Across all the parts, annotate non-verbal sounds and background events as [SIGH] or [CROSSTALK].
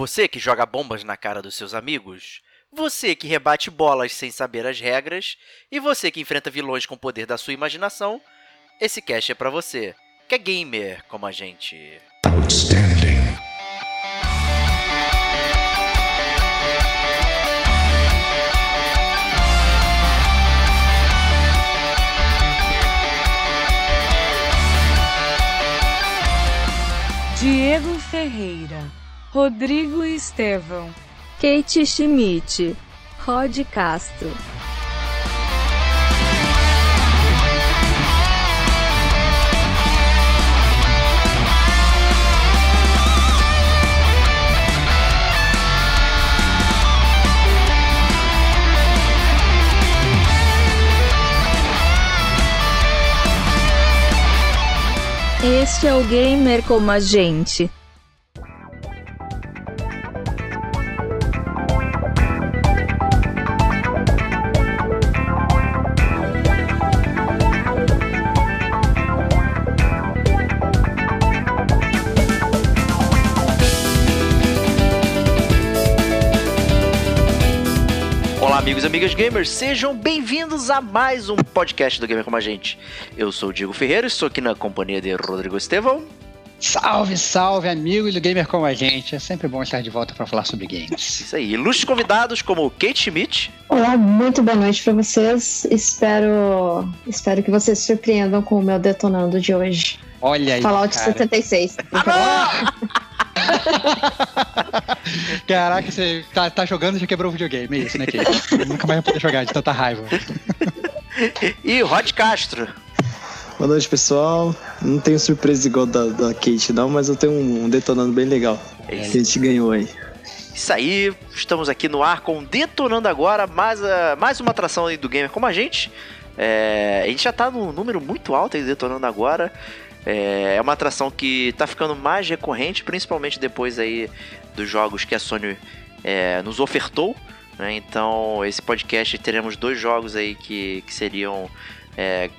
Você que joga bombas na cara dos seus amigos? Você que rebate bolas sem saber as regras? E você que enfrenta vilões com o poder da sua imaginação? Esse cast é para você, que é gamer como a gente. Outstanding. Diego Ferreira, Rodrigo Estevão, Kate Schmidt, Rod Castro. Este é o gamer como a gente. Gamers, sejam bem-vindos a mais um podcast do Gamer Como a Gente. Eu sou o Diego Ferreira, estou aqui na companhia de Rodrigo Estevão. Salve, salve, amigos do Gamer Como a Gente. É sempre bom estar de volta para falar sobre games. Isso aí. Ilustres convidados como Kate Schmidt. Olá, muito boa noite para vocês. Espero, espero que vocês se surpreendam com o meu detonando de hoje. Olha aí. Fallout cara. 76. Ah, [LAUGHS] [LAUGHS] Caraca, você tá, tá jogando e já quebrou o videogame, é isso, né, Kate? Nunca mais vai poder jogar de tanta raiva. [LAUGHS] e Rod Castro. Boa noite, pessoal. Não tenho surpresa igual da, da Kate, não, mas eu tenho um, um detonando bem legal. É que a gente ganhou aí. Isso aí, estamos aqui no ar com Detonando Agora, mais, a, mais uma atração aí do Gamer como a gente. É, a gente já tá num número muito alto aí Detonando Agora. É, é uma atração que está ficando mais recorrente, principalmente depois aí dos jogos que a Sony é, nos ofertou. Né? Então, esse podcast teremos dois jogos aí que, que seriam é,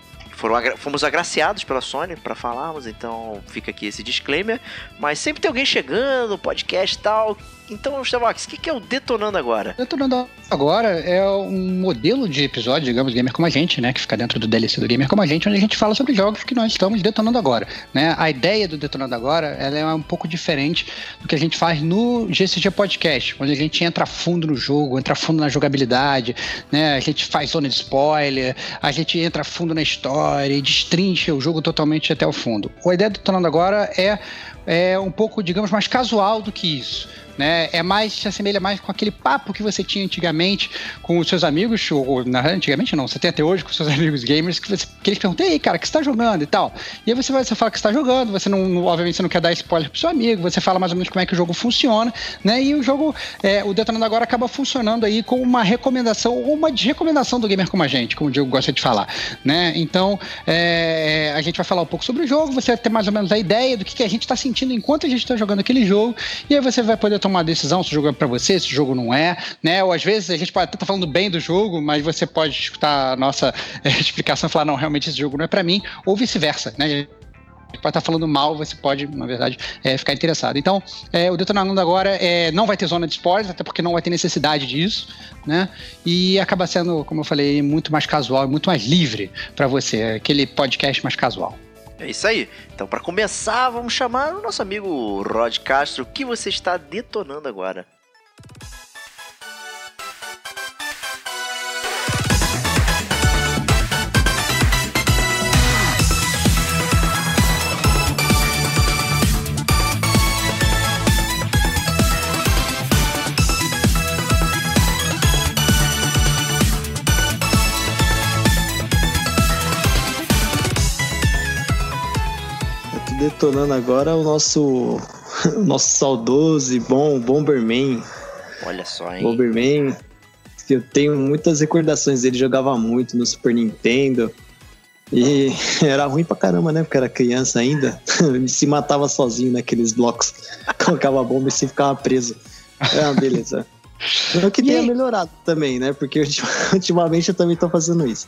foram fomos agraciados pela Sony para falarmos, então fica aqui esse disclaimer. Mas sempre tem alguém chegando, podcast e tal, então, Starbox, o que, que é o Detonando Agora? Detonando Agora é um modelo de episódio, digamos, Gamer Como a Gente, né? Que fica dentro do DLC do Gamer Como a Gente, onde a gente fala sobre jogos que nós estamos detonando agora. Né? A ideia do Detonando Agora ela é um pouco diferente do que a gente faz no GCG Podcast, onde a gente entra fundo no jogo, entra fundo na jogabilidade, né? A gente faz zona de spoiler, a gente entra fundo na história e destrincha o jogo totalmente até o fundo. A ideia do Detonando Agora é, é um pouco, digamos, mais casual do que isso né? É mais, se assemelha mais com aquele papo que você tinha antigamente com os seus amigos, ou na, antigamente não, você tem até hoje com os seus [LAUGHS] amigos gamers, que, você, que eles perguntam, ei, cara, o que você tá jogando e tal. E aí você vai, você fala que você tá jogando, você não, obviamente você não quer dar spoiler pro seu amigo, você fala mais ou menos como é que o jogo funciona, né? E o jogo, é, o Detonando Agora acaba funcionando aí com uma recomendação, ou uma desrecomendação do gamer como a gente, como o Diego gosta de falar, né? Então, é, a gente vai falar um pouco sobre o jogo, você vai ter mais ou menos a ideia do que, que a gente tá sentindo enquanto a gente tá jogando aquele jogo, e aí você vai poder tomar uma decisão se o jogo é para você, se o jogo não é, né? Ou às vezes a gente pode até estar tá falando bem do jogo, mas você pode escutar a nossa é, [LAUGHS] explicação e falar, não, realmente esse jogo não é para mim, ou vice-versa, né? pode estar tá falando mal, você pode, na verdade, é, ficar interessado. Então, é, o Detonando agora é, não vai ter zona de spoilers, até porque não vai ter necessidade disso, né? E acaba sendo, como eu falei, muito mais casual, muito mais livre para você, aquele podcast mais casual. É isso aí. Então, para começar, vamos chamar o nosso amigo Rod Castro, que você está detonando agora. Detonando agora o nosso, [LAUGHS] o nosso saudoso e bom Bomberman. Olha só, hein? Bomberman, que eu tenho muitas recordações dele, jogava muito no Super Nintendo. E [LAUGHS] era ruim pra caramba, né? Porque era criança ainda. [LAUGHS] se matava sozinho naqueles blocos. Colocava a bomba e se ficava preso. É uma beleza. Não que tenha melhorado também, né? Porque ultimamente eu também tô fazendo isso.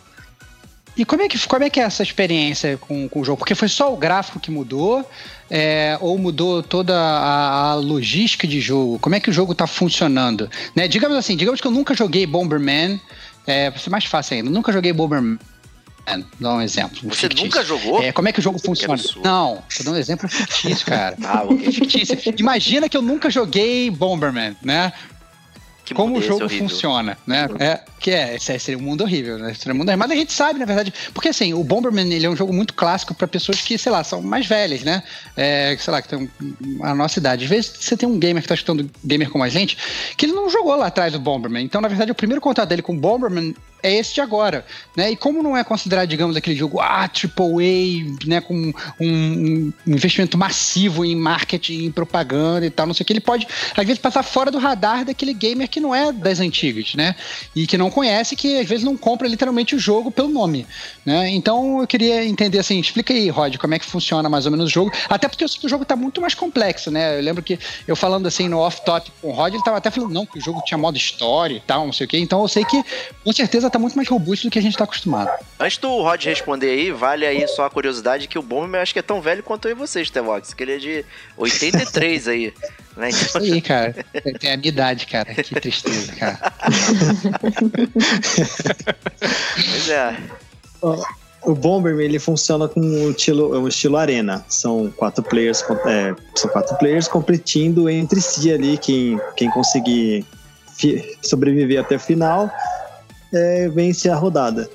E como é que, como é, que é essa experiência com, com o jogo? Porque foi só o gráfico que mudou? É, ou mudou toda a, a, logística de jogo? Como é que o jogo está funcionando? Né? Digamos assim, digamos que eu nunca joguei Bomberman. É, ser mais fácil ainda. Nunca joguei Bomberman. Dá um exemplo. Você fictício. nunca jogou? É, como é que o jogo Que funciona? absurdo. Não, tô dando um exemplo fictício, cara. [LAUGHS] Ah, ok. fictício. Imagina que eu nunca joguei Bomberman, né? Que como o jogo horrível. funciona, né? É, que é, esse seria um mundo horrível, né? Seria um mundo horrível. Mas a gente sabe, na verdade, porque assim, o Bomberman ele é um jogo muito clássico para pessoas que, sei lá, são mais velhas, né? É, sei lá, que tem a nossa idade. Às vezes você tem um gamer que tá escutando gamer como a gente, que ele não jogou lá atrás do Bomberman. Então, na verdade, o primeiro contato dele com o Bomberman é esse de agora, né? E como não é considerado, digamos, aquele jogo ah, AAA, né, com um, um investimento massivo em marketing, em propaganda e tal, não sei o que, ele pode, às vezes, passar fora do radar daquele gamer que não é das antigas, né? E que não conhece, que às vezes não compra literalmente o jogo pelo nome, né? Então eu queria entender assim, explica aí, Rod, como é que funciona mais ou menos o jogo, até porque eu sei que o jogo tá muito mais complexo, né? Eu lembro que eu falando assim no off-top com o Rod, ele tava até falando, não, que o jogo tinha modo história e tal, não sei o que, então eu sei que com certeza tá muito mais robusto do que a gente tá acostumado. Antes do Rod responder aí, vale aí só a curiosidade que o Bomberman eu acho que é tão velho quanto eu e você, Stevox, que ele é de 83 aí. Né? [LAUGHS] Isso Então, aí, cara. Tem a minha idade, cara. Que tristeza, cara. pois é. O Bomberman ele funciona com um estilo, um estilo arena. São quatro players, é, são quatro players competindo entre si ali. Quem, quem conseguir sobreviver até o final é, vence a rodada.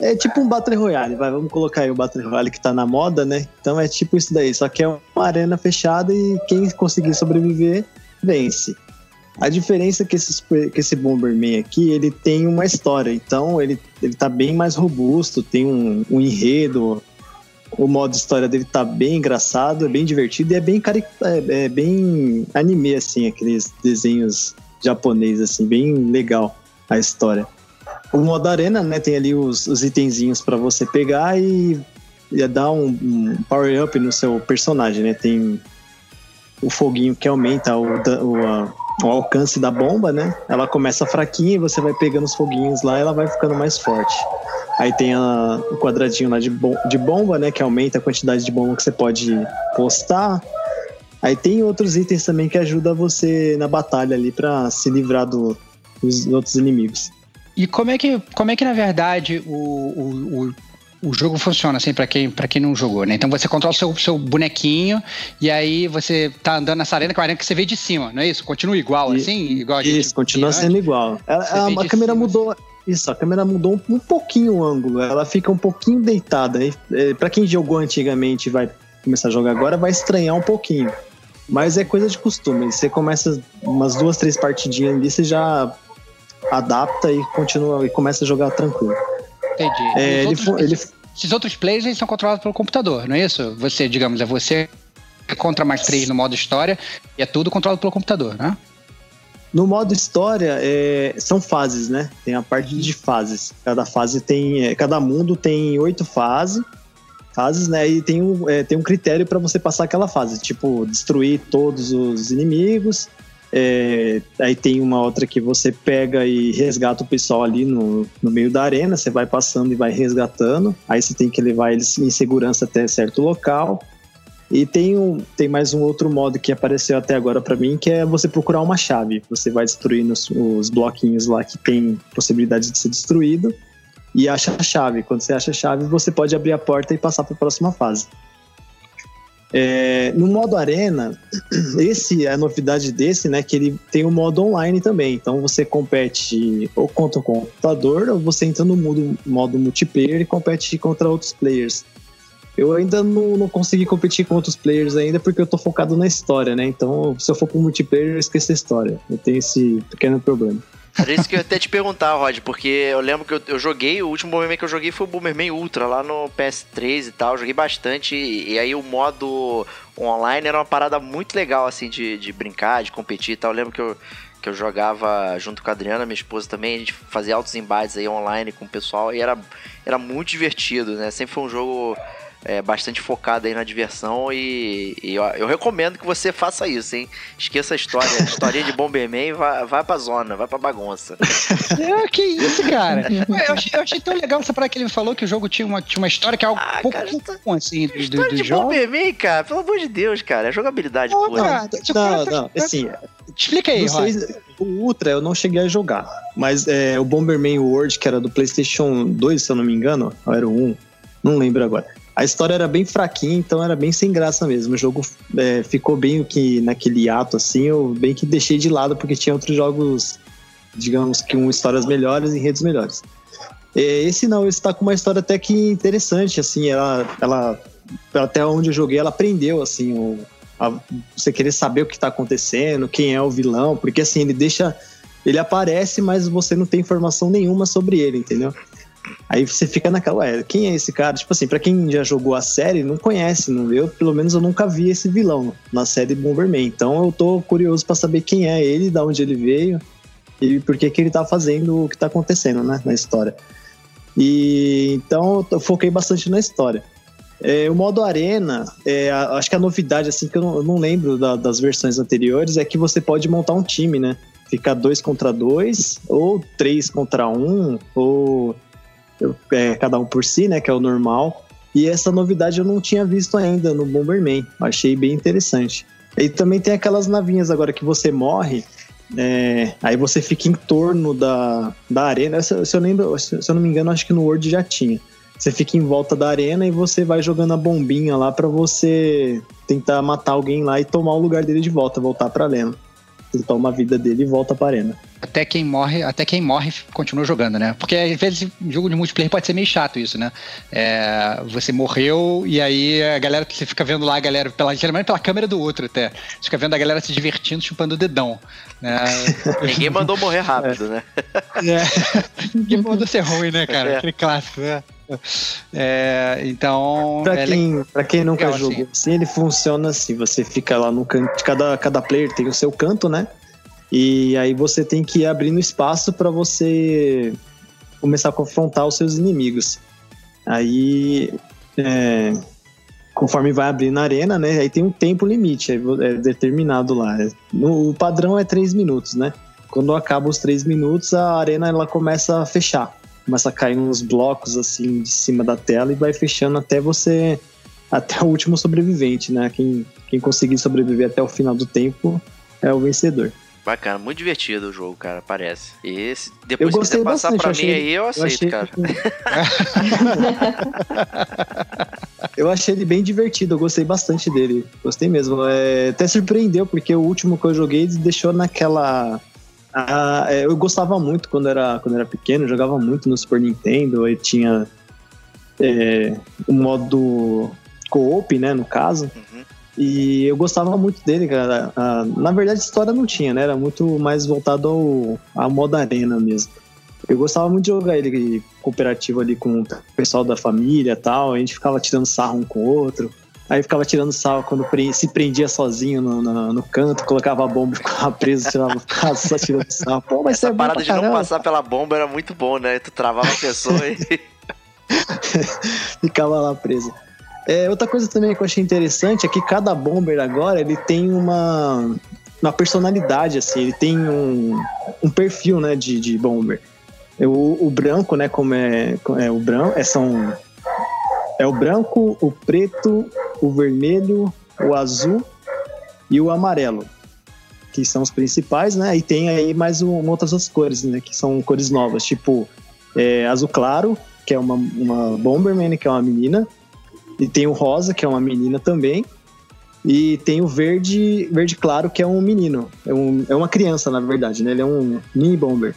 É tipo um Battle Royale, vai, vamos colocar aí o Battle Royale que tá na moda, né? Então é tipo isso daí, só que é uma arena fechada e quem conseguir sobreviver vence. A diferença é que esse, que esse Bomberman aqui, ele tem uma história, então ele, ele tá bem mais robusto, tem um, um enredo, o modo história dele tá bem engraçado, é bem divertido e é bem, cari é, é bem anime, assim, aqueles desenhos japonês, assim, bem legal a história. O modo arena, né, tem ali os, os itenzinhos para você pegar e, e dar um, um power-up no seu personagem, né, tem o foguinho que aumenta o, o, a- o alcance da bomba, né? Ela começa fraquinha e você vai pegando os foguinhos lá e ela vai ficando mais forte. Aí tem a- o quadradinho lá de, bom- de bomba, né? Que aumenta a quantidade de bomba que você pode postar. Aí tem outros itens também que ajudam você na batalha ali pra se livrar do- dos outros inimigos. E como é que, como é que na verdade, o, o, o, o jogo funciona, assim, pra quem, pra quem não jogou, né? Então você controla o seu, seu bonequinho e aí você tá andando nessa arena, que é uma arena que você vê de cima, não é isso? Continua igual, E- assim? Igual a gente Isso, continua sendo igual. Ela- a, a câmera cima, mudou. Isso, a câmera mudou um, um pouquinho o ângulo. Ela fica um pouquinho deitada. Pra quem jogou antigamente e vai começar a jogar agora, vai estranhar um pouquinho. Mas é coisa de costume. Você começa umas duas, três partidinhas ali, você já adapta e continua e começa a jogar tranquilo. Entendi. É, ele, outros- ele Esses outros players, eles são controlados pelo computador, não é isso? Você, digamos, é você contra mais três no modo história e é tudo controlado pelo computador, né? No modo história, é, são fases, né? Tem a parte de fases. Cada fase tem. é, cada mundo tem oito fases. Fases, né? E tem um, é, tem um critério para você passar aquela fase. Tipo, destruir todos os inimigos. É, aí tem uma outra que você pega e resgata o pessoal ali no, no meio da arena. Você vai passando e vai resgatando. Aí você tem que levar eles em segurança até certo local. E tem, um, tem mais um outro modo que apareceu até agora pra mim, que é você procurar uma chave. Você vai destruindo os, os bloquinhos lá que tem possibilidade de ser destruído e acha a chave. Quando você acha a chave, você pode abrir a porta e passar para a próxima fase. É, no modo arena, [CLEARS THROAT] esse a novidade desse, né, que ele tem o modo online também. Então você compete ou contra o computador ou você entra no modo, modo multiplayer e compete contra outros players. Eu ainda não, não consegui competir com outros players ainda porque eu tô focado na história, né? Então, se eu for pro multiplayer, eu esqueço a história. Eu tenho esse pequeno problema. Era isso que eu até te perguntar, Rod, porque eu lembro que eu, eu joguei, o último Bomberman que eu joguei foi o Bomberman Ultra, lá no PS3 e tal, joguei bastante, e, e aí o modo online era uma parada muito legal, assim, de, de brincar, de competir e tal, eu lembro que eu, que eu jogava junto com a Adriana, minha esposa também, a gente fazia altos embates aí online com o pessoal, e era, era muito divertido, né, sempre foi um jogo é, bastante focada aí na diversão e, e eu, eu, recomendo que você faça isso, hein? Esqueça a história, a historinha de Bomberman e vai, vai pra zona, vai pra bagunça. É, que isso, cara. Eu achei, eu achei tão legal essa parada que ele falou que o jogo tinha uma, tinha uma história que é algo ah, pouco cara, comum, assim, do, história do, de jogo. Bomberman, cara, pelo amor de Deus, cara, é jogabilidade não, pura. Cara, não, não, assim... Explica aí, Roy. O Ultra eu não cheguei a jogar, mas é, o Bomberman World, que era do PlayStation 2, se eu não me engano, ou era o 1, não lembro agora. A história era bem fraquinha, então era bem sem graça mesmo. O jogo é, ficou bem que naquele ato assim, eu bem que deixei de lado porque tinha outros jogos, digamos que com histórias melhores e redes melhores. É, esse não, esse tá com uma história até que interessante, assim, ela, ela até onde eu joguei, ela aprendeu assim, o, a, você querer saber o que está acontecendo, quem é o vilão, porque assim, ele deixa. Ele aparece, mas você não tem informação nenhuma sobre ele, entendeu? Aí você fica naquela, ué, quem é esse cara? Tipo assim, pra quem já jogou a série, não conhece, não eu, pelo menos eu nunca vi esse vilão na série Bomberman. Então eu tô curioso para saber quem é ele, da onde ele veio e por que que ele tá fazendo o que tá acontecendo, né, na história. E então eu foquei bastante na história. É, o modo arena, é, acho que a novidade, assim, que eu não, eu não lembro da, das versões anteriores, é que você pode montar um time, né? Ficar dois contra dois, ou três contra um, ou é, cada um por si, né? Que é o normal. E essa novidade eu não tinha visto ainda no Bomberman. Achei bem interessante. E também tem aquelas navinhas agora que você morre, é, aí você fica em torno da, da arena. Se, se eu lembro, se, se eu não me engano, acho que no World já tinha. Você fica em volta da arena e você vai jogando a bombinha lá para você tentar matar alguém lá e tomar o lugar dele de volta, voltar pra arena. Ele toma a vida dele e volta pra arena. Até quem morre, até quem morre continua jogando, né? Porque às vezes jogo de multiplayer pode ser meio chato isso, né? É, você morreu e aí a galera, você fica vendo lá a galera, pela, geralmente pela câmera do outro até. Você fica vendo a galera se divertindo, chupando o dedão. Né? [LAUGHS] Ninguém mandou morrer rápido, é. né? É. [LAUGHS] Ninguém mandou ser ruim, né, cara? É. Aquele clássico, né? [LAUGHS] É, então. Pra, é quem, pra quem nunca legal, jogou assim. assim, ele funciona assim: você fica lá no canto, cada, cada player tem o seu canto, né? E aí você tem que ir abrindo espaço para você começar a confrontar os seus inimigos. Aí, é, conforme vai abrindo a arena, né? Aí tem um tempo limite, é, é determinado lá. No, o padrão é três minutos, né? Quando acaba os três minutos, a arena ela começa a fechar começa a cair uns blocos assim de cima da tela e vai fechando até você até o último sobrevivente, né? Quem, quem conseguir sobreviver até o final do tempo é o vencedor. Bacana, muito divertido o jogo, cara, parece. E esse, depois que você passar bastante, pra mim aí, eu aceito, eu cara. [LAUGHS] eu achei ele bem divertido, eu gostei bastante dele. Gostei mesmo. É, até surpreendeu, porque o último que eu joguei deixou naquela ah, é, eu gostava muito quando era, quando era pequeno, jogava muito no Super Nintendo, aí tinha é, o modo co-op, né, no caso. Uhum. E eu gostava muito dele, cara. Ah, na verdade, a história não tinha, né? Era muito mais voltado ao, ao modo arena mesmo. Eu gostava muito de jogar ele cooperativo ali com o pessoal da família e tal. A gente ficava tirando sarro um com o outro. Aí ficava tirando sal quando se prendia sozinho no, no, no canto, colocava a bomba e ficava preso, tirava, só tirando sal. Pô, mas Essa é parada de não passar pela bomba era muito bom, né? Tu travava a pessoa e. [LAUGHS] ficava lá preso. É, outra coisa também que eu achei interessante é que cada bomber agora ele tem uma, uma personalidade, assim, ele tem um, um perfil né, de, de bomber. O, o branco, né, como é, é o branco, é, são é o branco, o preto, o vermelho, o azul e o amarelo, que são os principais, né? E tem aí mais um, outras cores, né? Que são cores novas, tipo é, azul claro, que é uma, uma Bomberman, que é uma menina, e tem o rosa, que é uma menina também, e tem o verde, verde claro, que é um menino, é, um, é uma criança, na verdade, né? Ele é um mini bomber.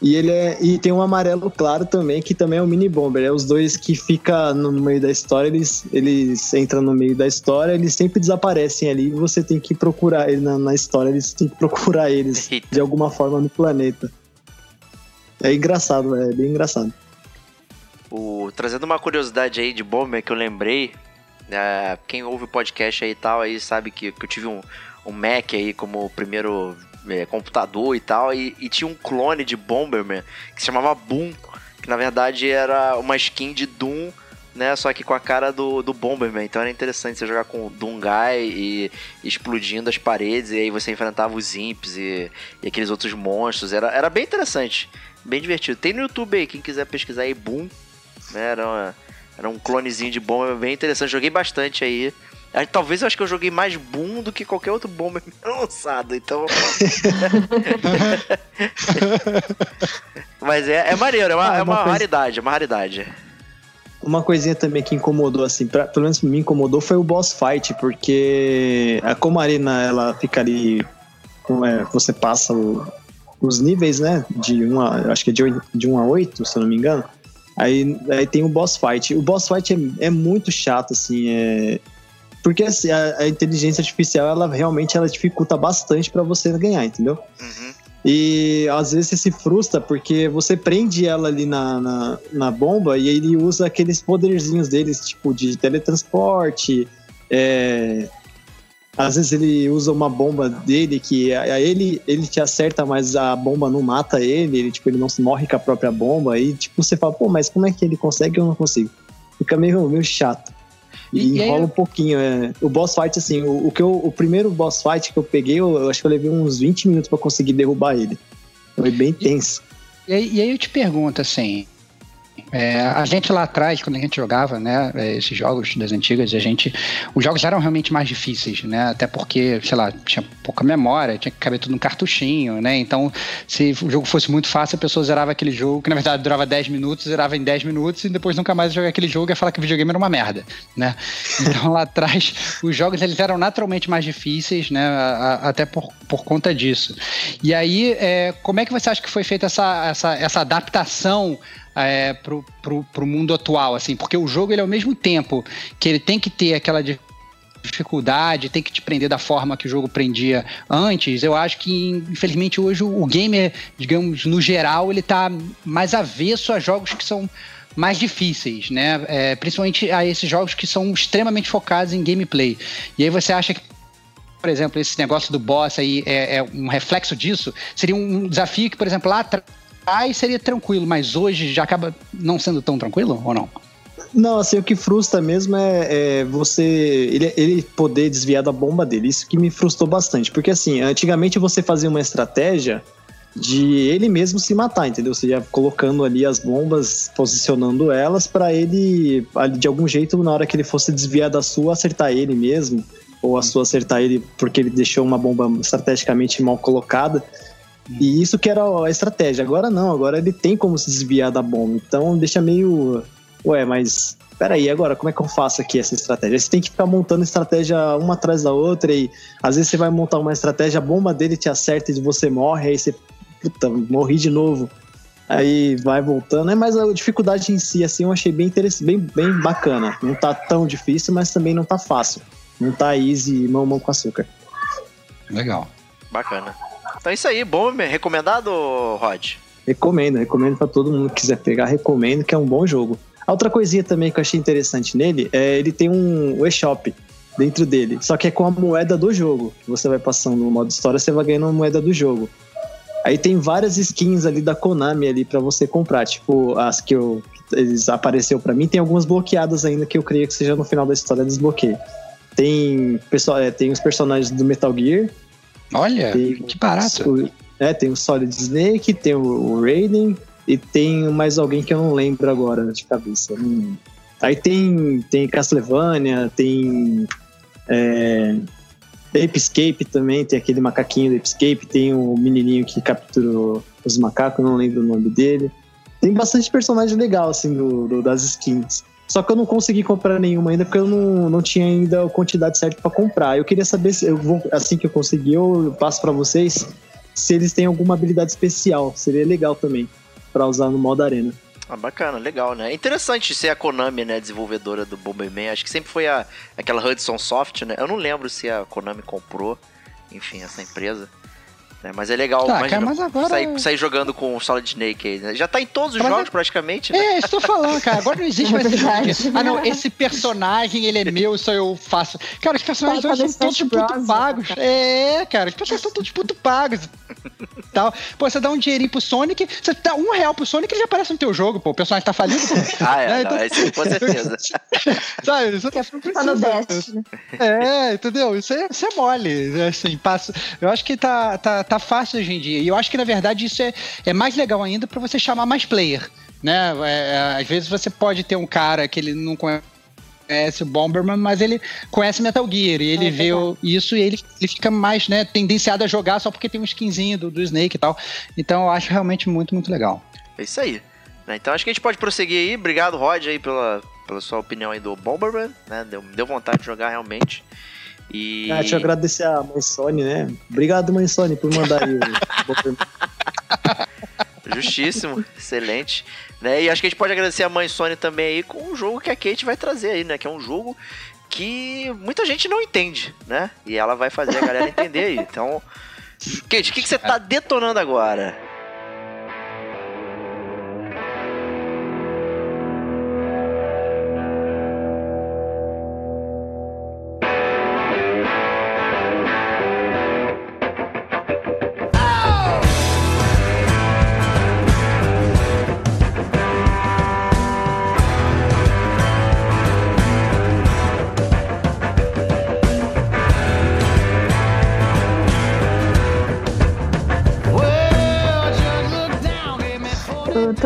E ele é e tem um amarelo claro também, que também é o mini bomber. É os dois que fica no meio da história, eles, eles entram no meio da história, eles sempre desaparecem ali e você tem que procurar ele na, na história, eles tem que procurar eles [LAUGHS] Eita. de alguma forma no planeta. É engraçado, é bem engraçado. O, trazendo uma curiosidade aí de Bomber que eu lembrei, é, quem ouve o podcast aí e tal, aí sabe que, que eu tive um, um Mac aí como primeiro é, computador e tal, e, e, tinha um clone de Bomberman que se chamava Boom, que na verdade era uma skin de Doom né? Só que com a cara do, do Bomberman. Então era interessante você jogar com o Dungai e explodindo as paredes, e aí você enfrentava os imps e, e aqueles outros monstros. Era, era bem interessante, bem divertido. Tem no YouTube aí, quem quiser pesquisar aí, Boom. Né? Era, uma, era um clonezinho de Bomberman bem interessante. Joguei bastante aí. Talvez eu acho que eu joguei mais Boom do que qualquer outro Bomberman lançado, [LAUGHS] então. [LAUGHS] Mas é, é maneiro, é uma, Ah, é uma uma coisa- raridade, é uma raridade. Uma coisinha também que incomodou, assim, pra, pelo menos me incomodou, foi o boss fight, porque a como a arena ela fica ali. é, você passa o- os níveis, né? De 1 a. Acho que é de 8, de 1 a 8, se eu não me engano. Aí, aí tem o boss fight. O boss fight é, é muito chato, assim. É, porque assim, a, a inteligência artificial, ela realmente ela dificulta bastante pra você ganhar, entendeu? Uhum. E às vezes você se frustra porque você prende ela ali na, na, na bomba e ele usa aqueles poderzinhos deles, tipo de teletransporte. é, Às vezes ele usa uma bomba dele que a- ele, ele te acerta, mas a bomba não mata ele, ele, tipo, ele não se morre com a própria bomba. Aí tipo, você fala, pô, mas como é que ele consegue e eu não consigo? Fica meio, meio chato. E, E- aí enrola eu- um pouquinho. É. O boss fight, assim, o, o que eu, o primeiro boss fight que eu peguei, eu, eu acho que eu levei uns 20 minutos pra conseguir derrubar ele. Foi bem tenso. E aí, e aí eu te pergunto assim. É, a gente lá atrás, quando a gente jogava, né, é, esses jogos das antigas, a gente, os jogos eram realmente mais difíceis, né, até porque, sei lá, tinha pouca memória, tinha que caber tudo num cartuchinho, né, então se o jogo fosse muito fácil, a pessoa zerava aquele jogo, que na verdade durava 10 minutos, zerava em 10 minutos e depois nunca mais jogar aquele jogo e ia falar que o videogame era uma merda, né, [LAUGHS] então lá atrás os jogos eles eram naturalmente mais difíceis, né, até por, por conta disso. E aí, é, como é que você acha que foi feita essa, essa, essa adaptação é, pro, pro, pro mundo atual, assim? Porque o jogo, ele ao mesmo tempo que ele tem que ter aquela di- dificuldade, tem que te prender da forma que o jogo prendia antes, eu acho que, infelizmente, hoje o o gamer, digamos, no geral, ele tá mais avesso a jogos que são mais difíceis, né? É, principalmente a esses jogos que são extremamente focados em gameplay. E aí você acha que por exemplo, esse negócio do boss aí é, é um reflexo disso? Seria um desafio que, por exemplo, lá atrás seria tranquilo, mas hoje já acaba não sendo tão tranquilo ou não? Não, assim, o que frustra mesmo é, é você. Ele, ele poder desviar da bomba dele. Isso que me frustrou bastante. Porque, assim, antigamente você fazia uma estratégia de ele mesmo se matar, entendeu? Você ia colocando ali as bombas, posicionando elas pra ele, de algum jeito, na hora que ele fosse desviar da sua, acertar ele mesmo. Ou a sua acertar ele porque ele deixou uma bomba estrategicamente mal colocada. E isso que era a estratégia. Agora não, agora ele tem como se desviar da bomba. Então deixa meio. Ué, mas. Peraí, agora como é que eu faço aqui essa estratégia? Você tem que ficar montando estratégia uma atrás da outra e às vezes você vai montar uma estratégia, a bomba dele te acerta e você morre, aí você. Puta, morri de novo. Aí vai voltando. É, mas a dificuldade em si, assim, eu achei bem interessante, bem, bem bacana. Não tá tão difícil, mas também não tá fácil. Não tá easy mão mão com açúcar. Legal. Bacana. Então é isso aí, bom, recomendado, Rod? Recomendo, recomendo pra todo mundo que quiser pegar, recomendo que é um bom jogo. A outra coisinha também que eu achei interessante nele é ele tem um e-shop dentro dele, só que é com a moeda do jogo. Você vai passando no modo história, você vai ganhando a moeda do jogo. Aí tem várias skins ali da Konami ali para você comprar, tipo as que eu eles apareceu para mim, tem algumas bloqueadas ainda que eu creio que seja no final da história desbloqueio. Tem pessoal, é, tem os personagens do Metal Gear, Olha, tem que barato. o- é, tem o Solid Snake, tem o, Raiden e tem mais alguém que eu não lembro agora de cabeça. Hum. Aí tem, tem Castlevania, tem é, Ape Escape também, tem aquele macaquinho do Ape Escape, tem o menininho que capturou os macacos, não lembro o nome dele. Tem bastante personagem legal, assim, do, do- das skins. Só que eu não consegui comprar nenhuma ainda porque eu não, não tinha ainda a quantidade certa pra comprar. Eu queria saber se eu vou, assim que eu conseguir, eu passo pra vocês se eles têm alguma habilidade especial. Seria legal também pra usar no modo arena. Ah, bacana, legal, né? Interessante ser a Konami, né, desenvolvedora do Bomberman. Acho que sempre foi a, aquela Hudson Soft, né? Eu não lembro se a Konami comprou, enfim, essa empresa. Né? Mas é legal, Tá, imagina, cara, mas agora- sair, sair jogando com o Solid Snake aí, né? Já tá em todos os Mas jogos é- praticamente, né? É, estou falando, cara. Agora não existe É [LAUGHS] mais esse Ah, não, esse personagem, ele é meu, só eu faço. Cara, os personagens Tá, hoje são todos Smash puto Bros, pagos. cara. É, cara, os personagens são todos puto pagos. tal. Pô, você dá um dinheirinho pro Sonic, você dá um real pro Sonic ele já aparece no teu jogo, pô. O personagem tá falido. Pô. [LAUGHS] Ah, é, Né, não, então- isso com certeza. [LAUGHS] Sabe? Isso é tá no Destiny. É, entendeu? Isso é, isso é mole. Assim, passa, eu acho que tá, tá, tá fácil hoje em dia. E eu acho que, na verdade, isso é, é mais legal ainda pra você chamar mais player. Né? É, é, às vezes você pode ter um cara que ele não conhece o Bomberman, mas ele conhece Metal Gear. E ele É vê o- isso e ele, ele fica mais né, tendenciado a jogar só porque tem um skinzinho do, do Snake e tal. Então eu acho realmente muito, muito legal. É isso aí. né? Então acho que a gente pode prosseguir aí. Obrigado, Rod, aí, pela, pela sua opinião aí do Bomberman. Né? Deu, deu vontade de jogar realmente. E. Ah, deixa eu agradecer a mãe Sony, né? Obrigado, mãe Sony, por mandar aí o. [LAUGHS] Justíssimo, excelente. Né? E acho que a gente pode agradecer a mãe Sony também aí com o jogo que a Kate vai trazer aí, né? Que é um jogo que muita gente não entende, né? E ela vai fazer a galera entender aí. Então, Kate, o que, que você tá detonando agora?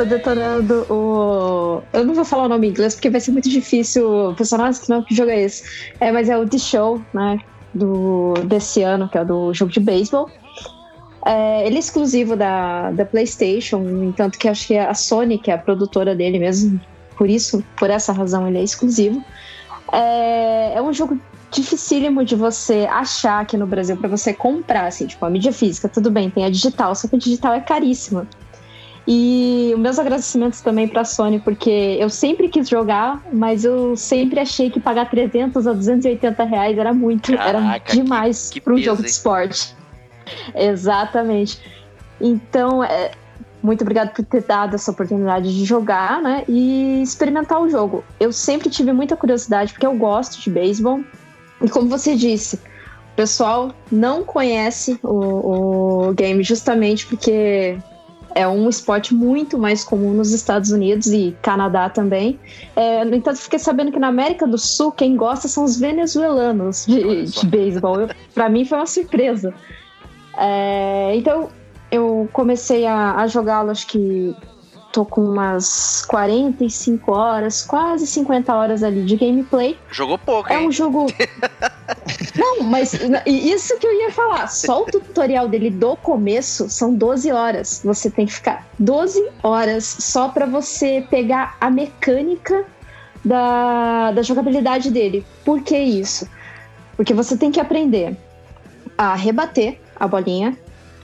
Tô detonando o. Eu não vou falar o nome em inglês porque vai ser muito difícil. O personagem que não que jogo é esse. É, mas é o The Show, né? Do, desse ano, que é do jogo de beisebol. É, ele é exclusivo da, da PlayStation, entanto, que acho que a Sony, que é a produtora dele mesmo, por isso, por essa razão, ele é exclusivo. É, é um jogo dificílimo de você achar aqui no Brasil para você comprar, assim, tipo, a mídia física, tudo bem, tem a digital, só que a digital é caríssima. E os meus agradecimentos também pra Sony, porque eu sempre quis jogar, mas eu sempre achei que pagar 300 a 280 reais era muito, era Caraca, demais que- que para um jogo hein? de esporte. Exatamente. Então, é, muito obrigado por ter dado essa oportunidade de jogar, né? E experimentar o jogo. Eu sempre tive muita curiosidade, porque eu gosto de beisebol. E como você disse, o pessoal não conhece o, o game justamente porque é um esporte muito mais comum nos Estados Unidos e Canadá também. É, no entanto, fiquei sabendo que na América do Sul, quem gosta são os venezuelanos de, de beisebol. Pra mim foi uma surpresa. É, então, eu comecei a, a jogá-lo, acho que tô com umas 45 horas, quase 50 horas ali de gameplay. Jogou pouco, É hein? um jogo. [LAUGHS] Não, mas isso que eu ia falar. Só o tutorial dele do começo são 12 horas. Você tem que ficar 12 horas só pra você pegar a mecânica da, da jogabilidade dele. Por que isso? Porque você tem que aprender a rebater a bolinha.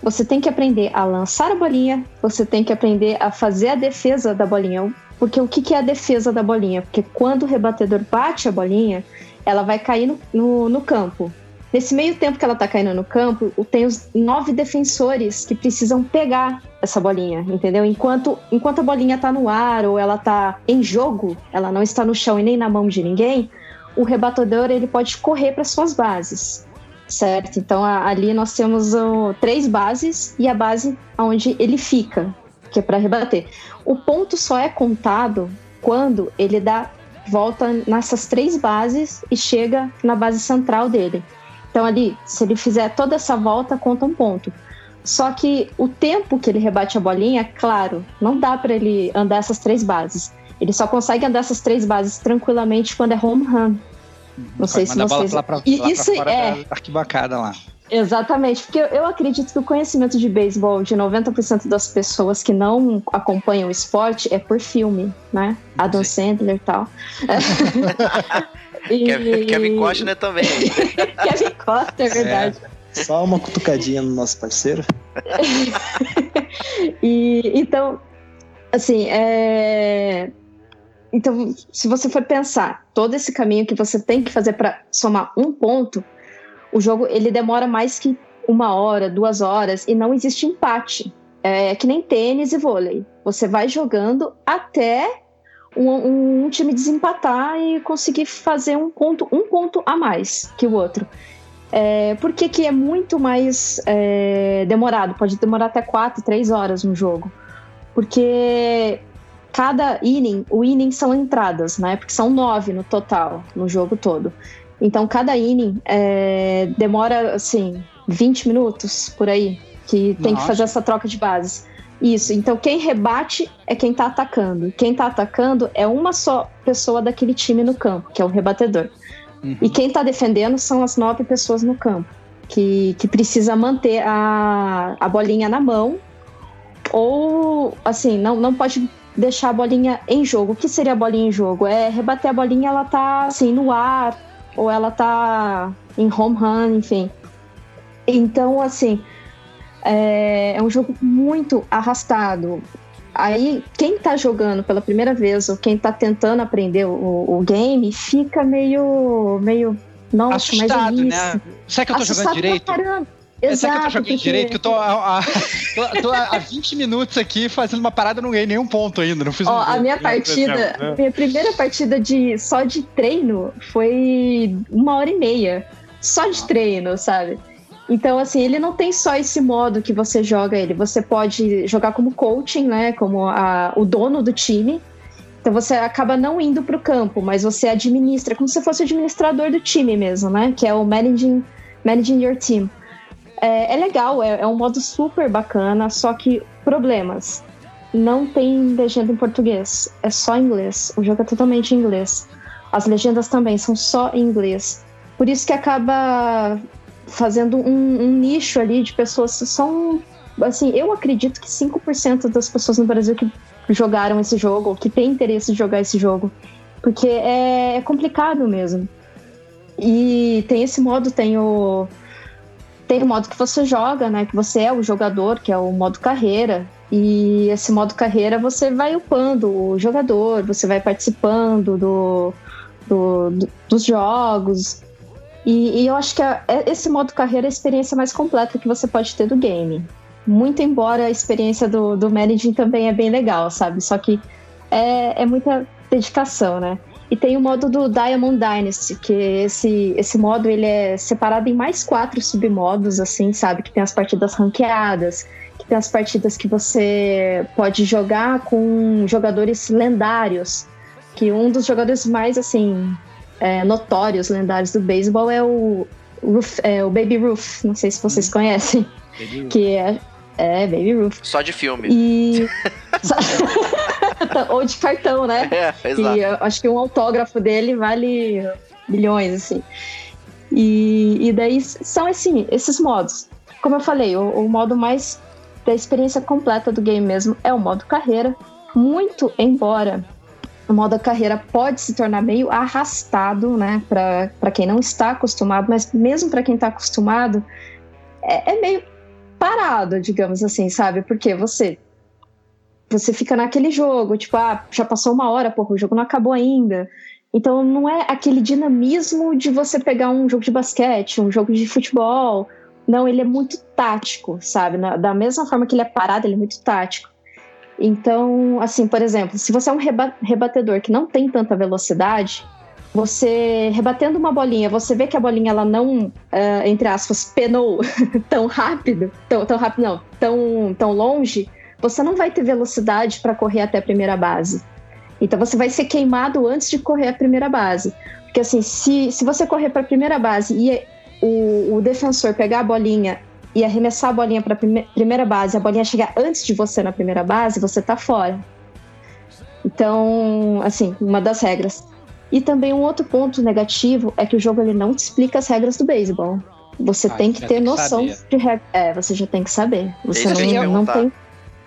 Você tem que aprender a lançar a bolinha. Você tem que aprender a fazer a defesa da bolinha. Porque o que é a defesa da bolinha? Porque quando o rebatedor bate a bolinha, ela vai cair no, no, no campo. Nesse meio tempo que ela tá caindo no campo, o- tem os nove defensores que precisam pegar essa bolinha, entendeu? Enquanto, enquanto a bolinha tá no ar ou ela tá em jogo, ela não está no chão e nem na mão de ninguém, o rebatedor ele pode correr para suas bases, certo? Então a- ali nós temos ó, três bases e a base onde ele fica, que é para rebater. O ponto só é contado quando ele dá volta nessas três bases e chega na base central dele. Então ali, se ele fizer toda essa volta, conta um ponto. Só que o tempo que ele rebate a bolinha, claro, não dá para ele andar essas três bases. Ele só consegue andar essas três bases tranquilamente quando é home run. Não sei se bola vocês. lá pra, lá pra isso fora é da arquibancada lá. Exatamente, porque eu, acredito que o conhecimento de beisebol de 90% das pessoas que não acompanham o esporte é por filme, né? Adam Sandler e tal. [LAUGHS] E- Kevin, Kevin Costner também. [LAUGHS] Kevin Costner, é verdade. Só uma cutucadinha no nosso parceiro. [LAUGHS] E então, assim, é... então, se você for pensar todo esse caminho que você tem que fazer para somar um ponto, o jogo ele demora mais que uma hora, duas horas e não existe empate. É que nem tênis e vôlei. Você vai jogando até um, um time desempatar e conseguir fazer um ponto, um ponto a mais que o outro. É, por que, é muito mais é, demorado? Pode demorar até 4, 3 horas um jogo. Porque cada inning, o inning são entradas, né? Porque são nove no total, no jogo todo. Então, cada inning é, demora, assim, 20 minutos por aí, que tem Nossa. que fazer essa troca de bases. Isso, então quem rebate é quem tá atacando. Quem tá atacando é uma só pessoa daquele time no campo, que é o rebatedor. Uhum. E quem tá defendendo são as nove pessoas no campo, que, que precisa manter a, a bolinha na mão, ou, assim, não, não pode deixar a bolinha em jogo. O que seria a bolinha em jogo? É rebater a bolinha, ela tá, assim, no ar, ou ela tá em home run, enfim. Então, assim, é, é um jogo muito arrastado. Aí, quem tá jogando pela primeira vez, ou quem tá tentando aprender o, o game, fica meio. meio. Nossa, Assustado, mas é né? Será que eu tô Assustado jogando direito? Exato, Será que eu tô jogando porque... direito? Que eu tô há, [LAUGHS] tô, tô há 20 minutos aqui fazendo uma parada, não ganhei nenhum ponto ainda. Não fiz Ó, um a minha partida, né? minha primeira partida de só de treino foi uma hora e meia. Só de treino, sabe? Então, assim, ele não tem só esse modo que você joga ele. Você pode jogar como coaching, né? Como a, o dono do time. Então você acaba não indo para o campo, mas você administra, como se fosse o administrador do time mesmo, né? Que é o managing, managing your team. É, é legal, é, é um modo super bacana, só que problemas. Não tem legenda em português, é só inglês. O jogo é totalmente em inglês. As legendas também são só em inglês. Por isso que acaba fazendo um, um nicho ali de pessoas que são. Assim, eu acredito que 5% das pessoas no Brasil que jogaram esse jogo, ou que têm interesse de jogar esse jogo. Porque é, é complicado mesmo. E tem esse modo, tem o. Tem o modo que você joga, né? Que você é o jogador, que é o modo carreira. E esse modo carreira você vai upando o jogador, você vai participando do, do, do dos jogos. E, e eu acho que a, é, esse modo carreira é a experiência mais completa que você pode ter do game. Muito embora a experiência do, do managing também é bem legal, sabe? Só que é, é muita dedicação, né? E tem o modo do Diamond Dynasty, que esse, esse modo ele é separado em mais quatro submodos, assim, sabe? Que tem as partidas ranqueadas, que tem as partidas que você pode jogar com jogadores lendários, que um dos jogadores mais, assim, é, notórios, lendários do beisebol é o, Ruth, é o Baby Ruth. Não sei se vocês hum. conhecem. que é, é Baby Ruth. Só de filme. E. [LAUGHS] [LAUGHS] Ou de cartão, né? É, exato. E acho que um autógrafo dele vale milhões, assim. E, e daí são assim, esses modos. Como eu falei, o, o modo mais da experiência completa do game mesmo é o modo carreira. Muito embora o modo carreira pode se tornar meio arrastado, né, para quem não está acostumado, mas mesmo para quem está acostumado, é, é, meio parado, digamos assim, sabe? Porque você você fica naquele jogo, tipo, ah, já passou uma hora, porra, o jogo não acabou ainda. Então não é aquele dinamismo de você pegar um jogo de basquete, um jogo de futebol. Não, ele é muito tático, sabe? Da mesma forma que ele é parado, ele é muito tático. Então, assim, por exemplo, se você é um reba rebatedor que não tem tanta velocidade, você rebatendo uma bolinha, você vê que a bolinha ela não, uh, entre aspas, penou [LAUGHS] tão rápido, tão, tão rápido não, tão, tão longe, você não vai ter velocidade para correr até a primeira base. Então você vai ser queimado antes de correr a primeira base. Porque assim, se, se você correr para a primeira base e o, o defensor pegar a bolinha e arremessar a bolinha para a prime primeira base, a bolinha chegar antes de você na primeira base, você tá fora. Então, assim, uma das regras. E também um outro ponto negativo é que o jogo ele não te explica as regras do beisebol. Você ah, tem que ter noção de regras. É, você já tem que saber. Você não, não tem.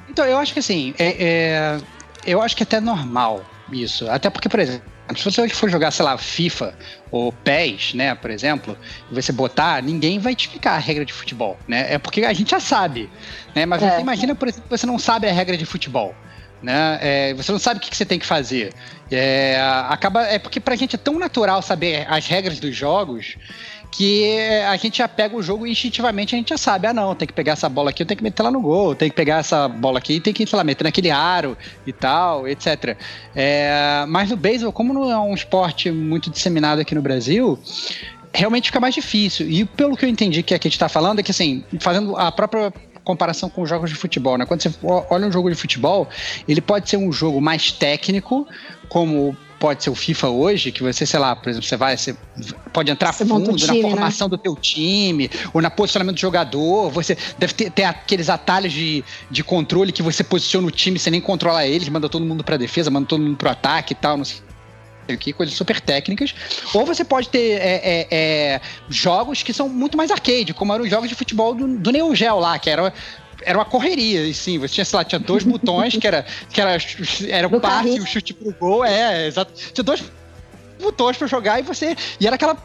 Então, eu acho que assim, é, é, eu acho que é até normal isso. Até porque, por exemplo, se você hoje for jogar, sei lá, FIFA ou PES, né, por exemplo, e você botar, ninguém vai te explicar a regra de futebol, né? É porque a gente já sabe, né? Mas é. você imagina, por exemplo, que você não sabe a regra de futebol. Né? É, você não sabe o que, que você tem que fazer. É, acaba, é porque pra gente é tão natural saber as regras dos jogos que a gente já pega o jogo instintivamente a gente já sabe, ah não, tem que pegar essa bola aqui, eu tenho que meter lá no gol, tem que pegar essa bola aqui tem que, sei lá, meter naquele aro e tal, etc. É, mas no beisebol, como não é um esporte muito disseminado aqui no Brasil, realmente fica mais difícil. E pelo que eu entendi que a gente está falando, é que assim, fazendo a própria comparação com jogos de futebol, né? Quando você olha um jogo de futebol, ele pode ser um jogo mais técnico, como pode ser o FIFA hoje, que você, sei lá, por exemplo, você vai, você pode entrar você fundo time, na né? formação né? do teu time, ou na posicionamento do jogador, você deve ter, ter, aqueles atalhos de, de controle que você posiciona o time, você nem controla eles, manda todo mundo pra defesa, manda todo mundo pro ataque e tal, não sei aqui, coisas super técnicas. Ou você pode ter é, é, é, jogos que são muito mais arcade, como eram os jogos de futebol do, do Neo Geo lá, que era era uma correria, e sim, você tinha, sei lá, tinha dois botões que era, que era, era o passe e o chute pro gol, é, exato. Tinha dois botões para jogar e você. E era aquela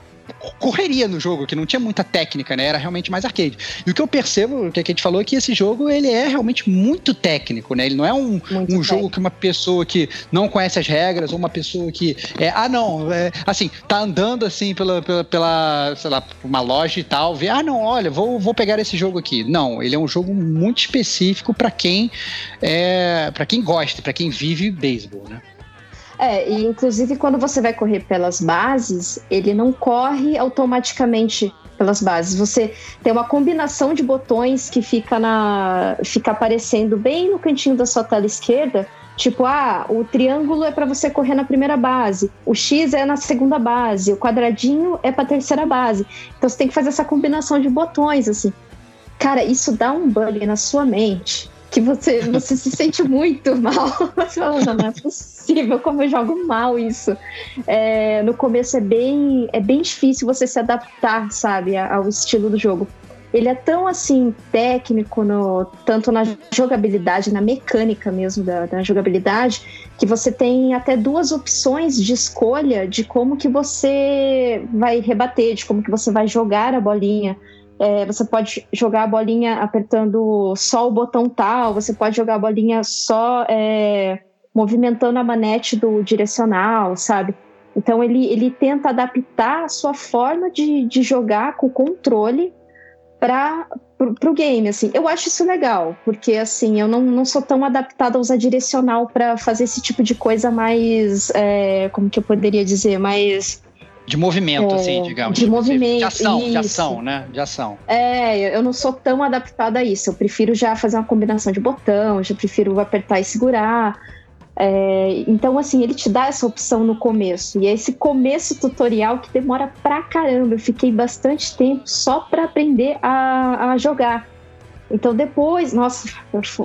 correria no jogo, que não tinha muita técnica, né? Era realmente mais arcade. E o que eu percebo, o que a gente falou, é que esse jogo ele é realmente muito técnico, né? Ele não é um, um jogo que uma pessoa que não conhece as regras ou uma pessoa que é, ah não, é, assim, tá andando assim pela, pela, pela, sei lá, uma loja e tal, vê, ah não, olha, vou, vou pegar esse jogo aqui. Não, ele é um jogo muito específico para quem é, para quem gosta, para quem vive beisebol, né? É, e inclusive quando você vai correr pelas bases, ele não corre automaticamente pelas bases. Você tem uma combinação de botões que fica na fica aparecendo bem no cantinho da sua tela esquerda, tipo, ah, o triângulo é para você correr na primeira base, o X é na segunda base, o quadradinho é para terceira base. Então você tem que fazer essa combinação de botões assim. Cara, isso dá um bug na sua mente que você, você se sente muito mal. [LAUGHS] Você fala, não, não é possível como eu jogo mal isso. É, no começo é bem, é bem difícil você se adaptar, sabe, ao estilo do jogo. Ele é tão assim técnico, no, tanto na jogabilidade, na mecânica mesmo da, da jogabilidade, que você tem até duas opções de escolha de como que você vai rebater, de como que você vai jogar a bolinha. É, você pode jogar a bolinha apertando só o botão tal, você pode jogar a bolinha só é, movimentando a manete do direcional, sabe? Então ele, ele tenta adaptar a sua forma de, de jogar com o controle para o game, assim. Eu acho isso legal, porque assim, eu não, não sou tão adaptada a usar direcional para fazer esse tipo de coisa mais, é, como que eu poderia dizer, mais de movimento, é, assim, digamos. De movimento. De ação, isso. de ação, né? De ação. É, eu não sou tão adaptada a isso. Eu prefiro já fazer uma combinação de botão, já prefiro apertar e segurar. É, então, assim, ele te dá essa opção no começo. E é esse começo tutorial que demora pra caramba. Eu fiquei bastante tempo só pra aprender a, a jogar. Então depois, nossa,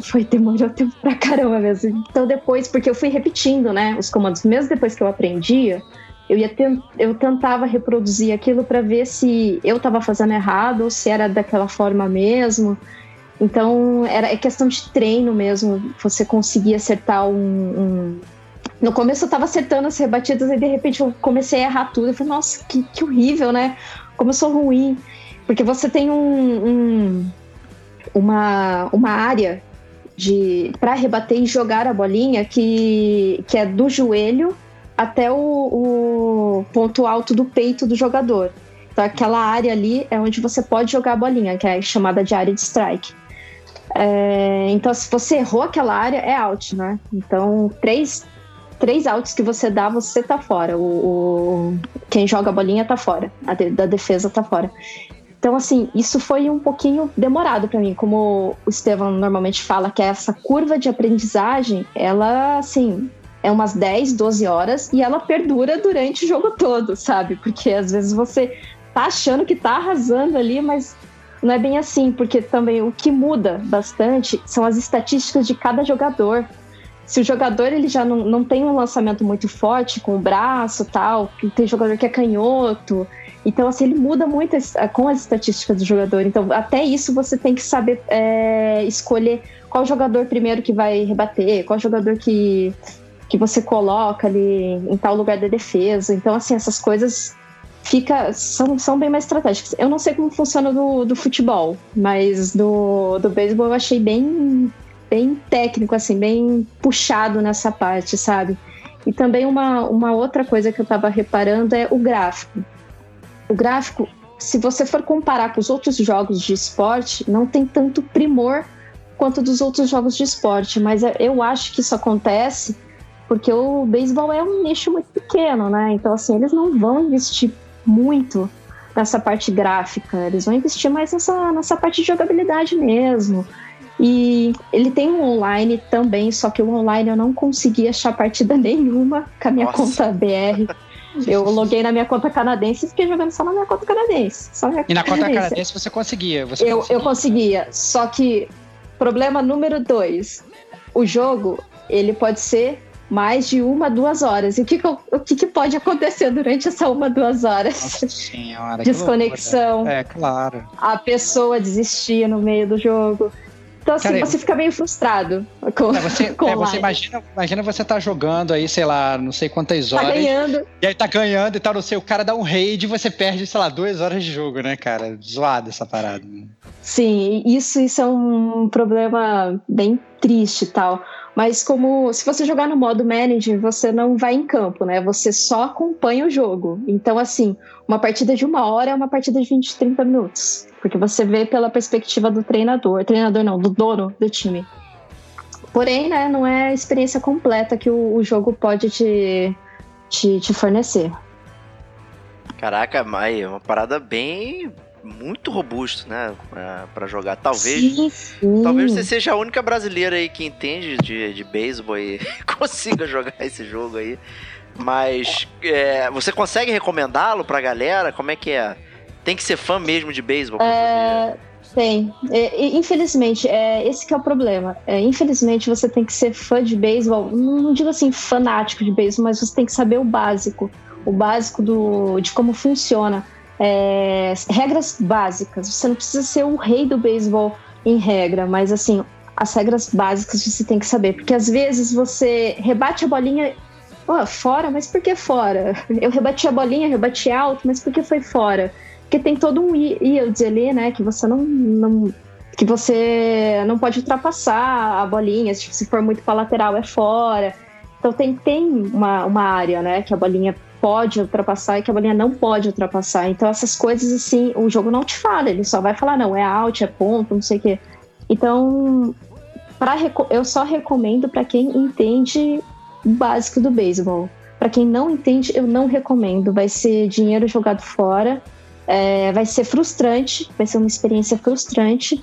foi demorou tempo pra caramba mesmo. Então depois, porque eu fui repetindo, né, os comandos, mesmo depois que eu aprendia, eu ia eu tentava reproduzir aquilo para ver se eu estava fazendo errado ou se era daquela forma mesmo. Então era é questão de treino mesmo, você conseguir acertar um, um... No começo eu estava acertando as rebatidas e de repente eu comecei a errar tudo. Eu falei, nossa, que, que horrível, né? Como eu sou ruim. Porque você tem um, um uma, uma área de para rebater e jogar a bolinha que, que é do joelho até o, o ponto alto do peito do jogador. Então, aquela área ali é onde você pode jogar a bolinha, que é chamada de área de strike. É, então, se você errou aquela área, é out, né? Então, três, três outs que você dá, você tá fora. O, o quem joga a bolinha tá fora, a de, da defesa tá fora. Então, assim, isso foi um pouquinho demorado para mim. Como o Estevam normalmente fala, que essa curva de aprendizagem, ela, assim, é umas 10, 12 horas e ela perdura durante o jogo todo, sabe? Porque às vezes você tá achando que tá arrasando ali, mas não é bem assim, porque também o que muda bastante são as estatísticas de cada jogador. Se o jogador ele já não, não tem um lançamento muito forte com o braço tal, tem jogador que é canhoto, então assim ele muda muito com as estatísticas do jogador. Então até isso você tem que saber é, escolher qual jogador primeiro que vai rebater, qual jogador que que você coloca ali em tal lugar da defesa. Então, assim, essas coisas fica, são, são bem mais estratégicas. Eu não sei como funciona do, do futebol, mas do, do beisebol eu achei bem, bem técnico, assim, bem puxado nessa parte, sabe? E também uma, uma outra coisa que eu estava reparando é o gráfico. O gráfico, se você for comparar com os outros jogos de esporte, não tem tanto primor quanto dos outros jogos de esporte, mas eu acho que isso acontece porque o beisebol é um nicho muito pequeno, né? Então, assim, eles não vão investir muito nessa parte gráfica, eles vão investir mais nessa, nessa parte de jogabilidade mesmo. E ele tem um online também, só que o online eu não consegui achar partida [LAUGHS] nenhuma com a minha Nossa. conta BR. Eu [LAUGHS] loguei na minha conta canadense e fiquei jogando só na minha conta canadense. Só minha E na conta canadense. canadense você conseguia. Você Eu, conseguia. eu conseguia, só que problema número dois, o jogo ele pode ser mais de uma, duas horas. E o que, o que, que pode acontecer durante essa uma, duas horas? Nossa senhora. Desconexão. É, claro. a pessoa desistir no meio do jogo. Então, assim, Cara, você fica meio frustrado com, É, você, [LAUGHS] com é, você imagina, imagina você tá jogando aí, sei lá, não sei quantas Tá horas. ganhando. E aí tá ganhando e tal, não sei, o cara dá um raid e você perde, sei lá, duas horas de jogo, né, cara? Zoado essa parada. né? Sim, isso, isso é um problema bem triste e tal. Mas como se você jogar no modo manager, você não vai em campo, né? Você só acompanha o jogo. Então, assim, uma partida de uma hora é uma partida de 20, 30 minutos. Porque você vê pela perspectiva do treinador. Treinador não, do dono do time. Porém, né, não é a experiência completa que o, o jogo pode te, te, te fornecer. Caraca, mas é uma parada bem. Muito robusto, né? Pra, pra jogar. Talvez. Sim, sim. Talvez você seja a única brasileira aí que entende de, de beisebol e [LAUGHS] consiga jogar [LAUGHS] esse jogo aí. Mas é, você consegue recomendá-lo pra galera? Como é que é? Tem que ser fã mesmo de beisebol É, tem. É, infelizmente, é, esse que é o problema. É, infelizmente, você tem que ser fã de beisebol. Não, não digo assim fanático de beisebol, mas você tem que saber o básico. O básico do, de como funciona. É, regras básicas. Você não precisa ser o rei do beisebol em regra, mas assim, as regras básicas você tem que saber. Porque às vezes você rebate a bolinha. Ó, fora, mas por que fora? [LAUGHS] Eu rebati a bolinha, rebati alto, mas por que foi fora? porque tem todo um yield ali, né, que você não, não que você não pode ultrapassar a bolinha, se for muito para lateral é fora. Então tem, tem uma, uma área, né, que a bolinha pode ultrapassar e que a bolinha não pode ultrapassar. Então essas coisas assim, o jogo não te fala, ele só vai falar não, é out, é ponto, não sei o quê. Então, pra, eu só recomendo para quem entende o básico do beisebol. Para quem não entende, eu não recomendo. Vai ser dinheiro jogado fora. É, vai ser frustrante, vai ser uma experiência frustrante.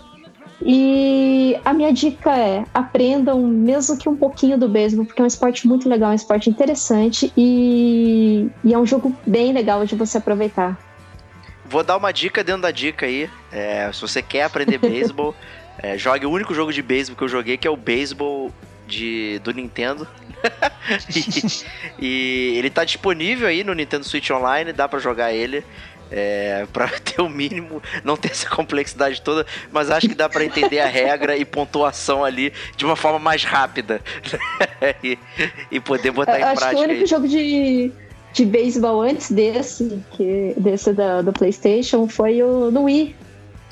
E a minha dica é: aprendam mesmo que um pouquinho do beisebol, porque é um esporte muito legal, é um esporte interessante e, e é um jogo bem legal de você aproveitar. Vou dar uma dica dentro da dica aí. É, se você quer aprender [LAUGHS] beisebol, é, jogue o único jogo de beisebol que eu joguei, que é o beisebol de, do Nintendo. [LAUGHS] e, e ele tá disponível aí no Nintendo Switch Online, dá pra jogar ele. É, pra [LAUGHS] ter o mínimo, não ter essa complexidade toda, mas acho que dá pra entender a regra e pontuação ali de uma forma mais rápida [LAUGHS] e, e poder botar Eu em acho que o prática. único jogo de, de beisebol antes desse, que, desse da, do PlayStation, foi o no Wii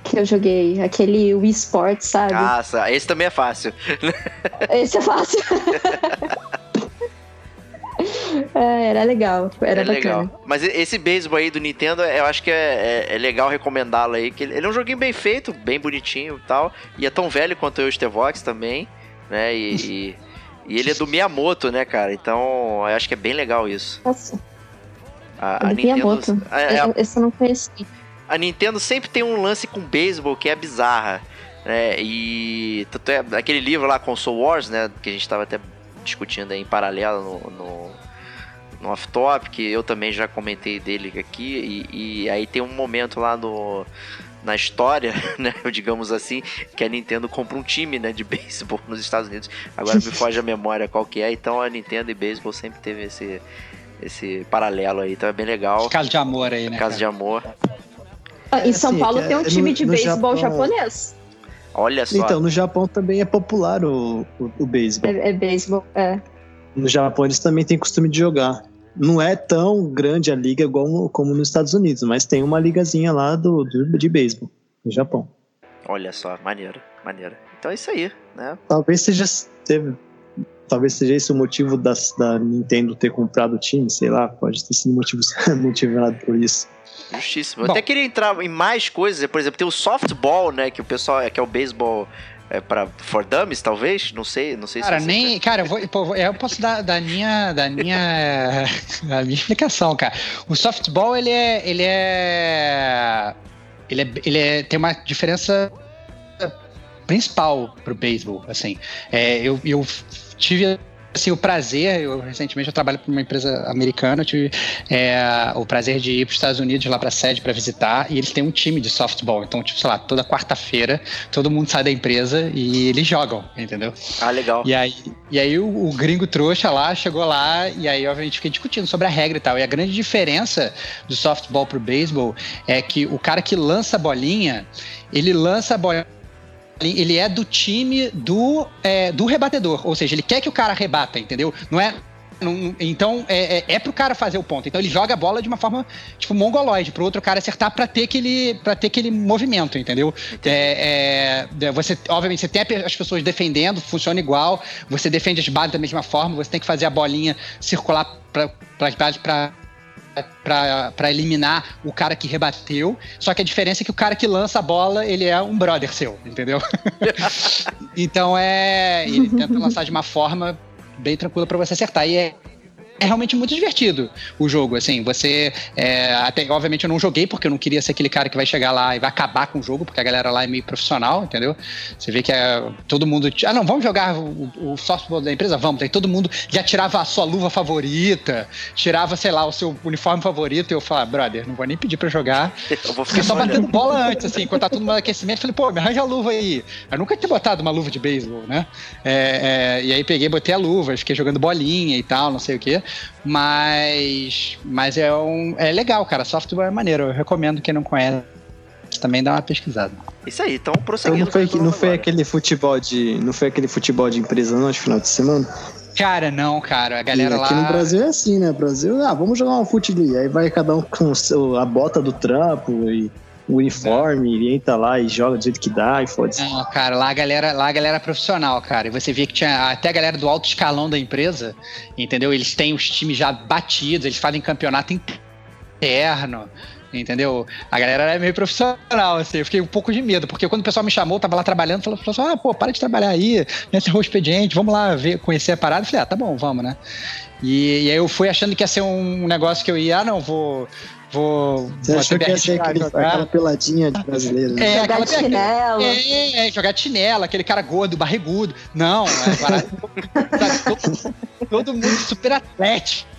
que eu joguei, aquele Wii Sports, sabe? Nossa, esse também é fácil. Esse é fácil. [LAUGHS] [LAUGHS] É, era legal, era é bacana. legal. Mas esse beisebol aí do Nintendo, eu acho que é, é- é legal recomendá-lo aí. Que ele, é um joguinho bem feito, bem bonitinho e tal. E é tão velho quanto eu o Stevox também, né? E, [LAUGHS] e, e ele é do Miyamoto, né, cara? Então eu acho que é bem legal isso. Nossa, A, a é do Miyamoto. a, a- Eu- Esse eu não conheci. a Nintendo sempre tem um lance com beisebol que é bizarra. Né? E tanto é aquele livro lá, Console Wars, né? Que a gente tava até discutindo aí em paralelo no, no, no off-top, que eu também já comentei dele aqui. E, e aí tem um momento lá no, na história, [LAUGHS] né? Digamos assim, que a Nintendo compra um time né, de beisebol nos Estados Unidos. Agora me foge a memória qual que é. Então a Nintendo e beisebol sempre teve esse, esse paralelo aí. Então é bem legal. Caso de amor aí, né? Caso cara? de amor. Ah, em São assim, Paulo é- tem um é time no- de beisebol Japão- japonês. Olha só. Então, no Japão também é popular o, o, o beisebol. É, é beisebol, é. No Japão eles também têm costume de jogar. Não é tão grande a liga igual, como nos Estados Unidos, mas tem uma ligazinha lá do, do- de beisebol no Japão. Olha só, maneiro, maneiro. Então é isso aí, né? Talvez seja. teve- talvez seja esse o motivo das, da Nintendo ter comprado o time, sei lá, pode ter sido motivo, [LAUGHS] motivado por isso. Justíssimo. Eu até queria entrar em mais coisas, por exemplo, tem o softball, né, que o pessoal, que é o beisebol é para for dummies, talvez, não sei, não sei cara, se nem, cara, eu, vou, pô, eu posso dar da minha, da minha, [LAUGHS] da minha explicação, cara. O softball ele é, ele é, ele é, ele é tem uma diferença principal pro beisebol, assim. É, eu, eu tive assim, o prazer, eu recentemente eu trabalho para uma empresa americana, eu tive é, o prazer de ir para os Estados Unidos lá para a sede para visitar e eles têm um time de softball, então tipo, sei lá, toda quarta-feira todo mundo sai da empresa e eles jogam, entendeu? Ah, legal. E aí, e aí o, o gringo trouxa lá chegou lá e aí gente fica discutindo sobre a regra e tal. E a grande diferença do softball pro beisebol é que o cara que lança a bolinha, ele lança a bolinha ele é do time do, é, do rebatedor. Ou seja, ele quer que o cara rebata, entendeu? Não é. Então é, é, é pro cara fazer o ponto. Então ele joga a bola de uma forma tipo mongoloide, pro outro cara acertar para ter aquele para ter aquele movimento, entendeu? É, é, você obviamente você tem as pessoas defendendo, funciona igual. Você defende as bases da mesma forma. Você tem que fazer a bolinha circular para para para eliminar o cara que rebateu. Só que a diferença é que o cara que lança a bola, ele é um brother seu, entendeu? [LAUGHS] então é. Ele tenta lançar de uma forma bem tranquila para você acertar. E é é realmente muito divertido o jogo, assim, você, é, até, obviamente eu não joguei porque eu não queria ser aquele cara que vai chegar lá e vai acabar com o jogo, porque a galera lá é meio profissional, entendeu? Você vê que é, todo mundo, ah não, vamos jogar o, o softball da empresa? Vamos, aí todo mundo já tirava a sua luva favorita, tirava, sei lá, o seu uniforme favorito e eu falava, brother, não vou nem pedir pra jogar, eu vou ficar só batendo bola antes, assim, enquanto tá todo mundo aquecimento, falei, pô, me arranja a luva aí. Eu nunca tinha botado uma luva de beisebol, né? É, é, e aí peguei, botei a luva, fiquei jogando bolinha e tal, não sei o que. Mas, mas é, um, é legal, cara. Software é maneiro. Eu recomendo quem não conhece também dá uma pesquisada. Isso aí, então prosseguindo. Então não foi, não foi aquele futebol de, não foi aquele futebol de empresa não, de final de semana? Cara, não, cara. A galera e aqui lá. no Brasil é assim, né? Brasil, ah, vamos jogar um futebol. Aí vai cada um com a bota do trampo e o uniforme, entra lá e joga do jeito que dá e foda-se. Não, cara, lá a galera, lá a galera é profissional, cara. E você via que tinha até a galera do alto escalão da empresa, entendeu? Eles têm os times já batidos, eles fazem campeonato interno. Entendeu? A galera é meio profissional, assim. Eu fiquei um pouco de medo, porque quando o pessoal me chamou, tava lá trabalhando, falou, assim: ah, pô, para de trabalhar aí, encerrou o expediente, vamos lá ver, conhecer a parada. Eu falei, ah, tá bom, vamos, né? E, e, aí eu fui achando que ia ser um negócio que eu ia, ah, não, vou Vou. Você vou achou que ia ser aquele, aquela peladinha de brasileiro, né? É, jogar de chinelo. É, é, jogar chinelo, aquele cara gordo, barrigudo. Não, é barato. [LAUGHS] todo, todo mundo super atlético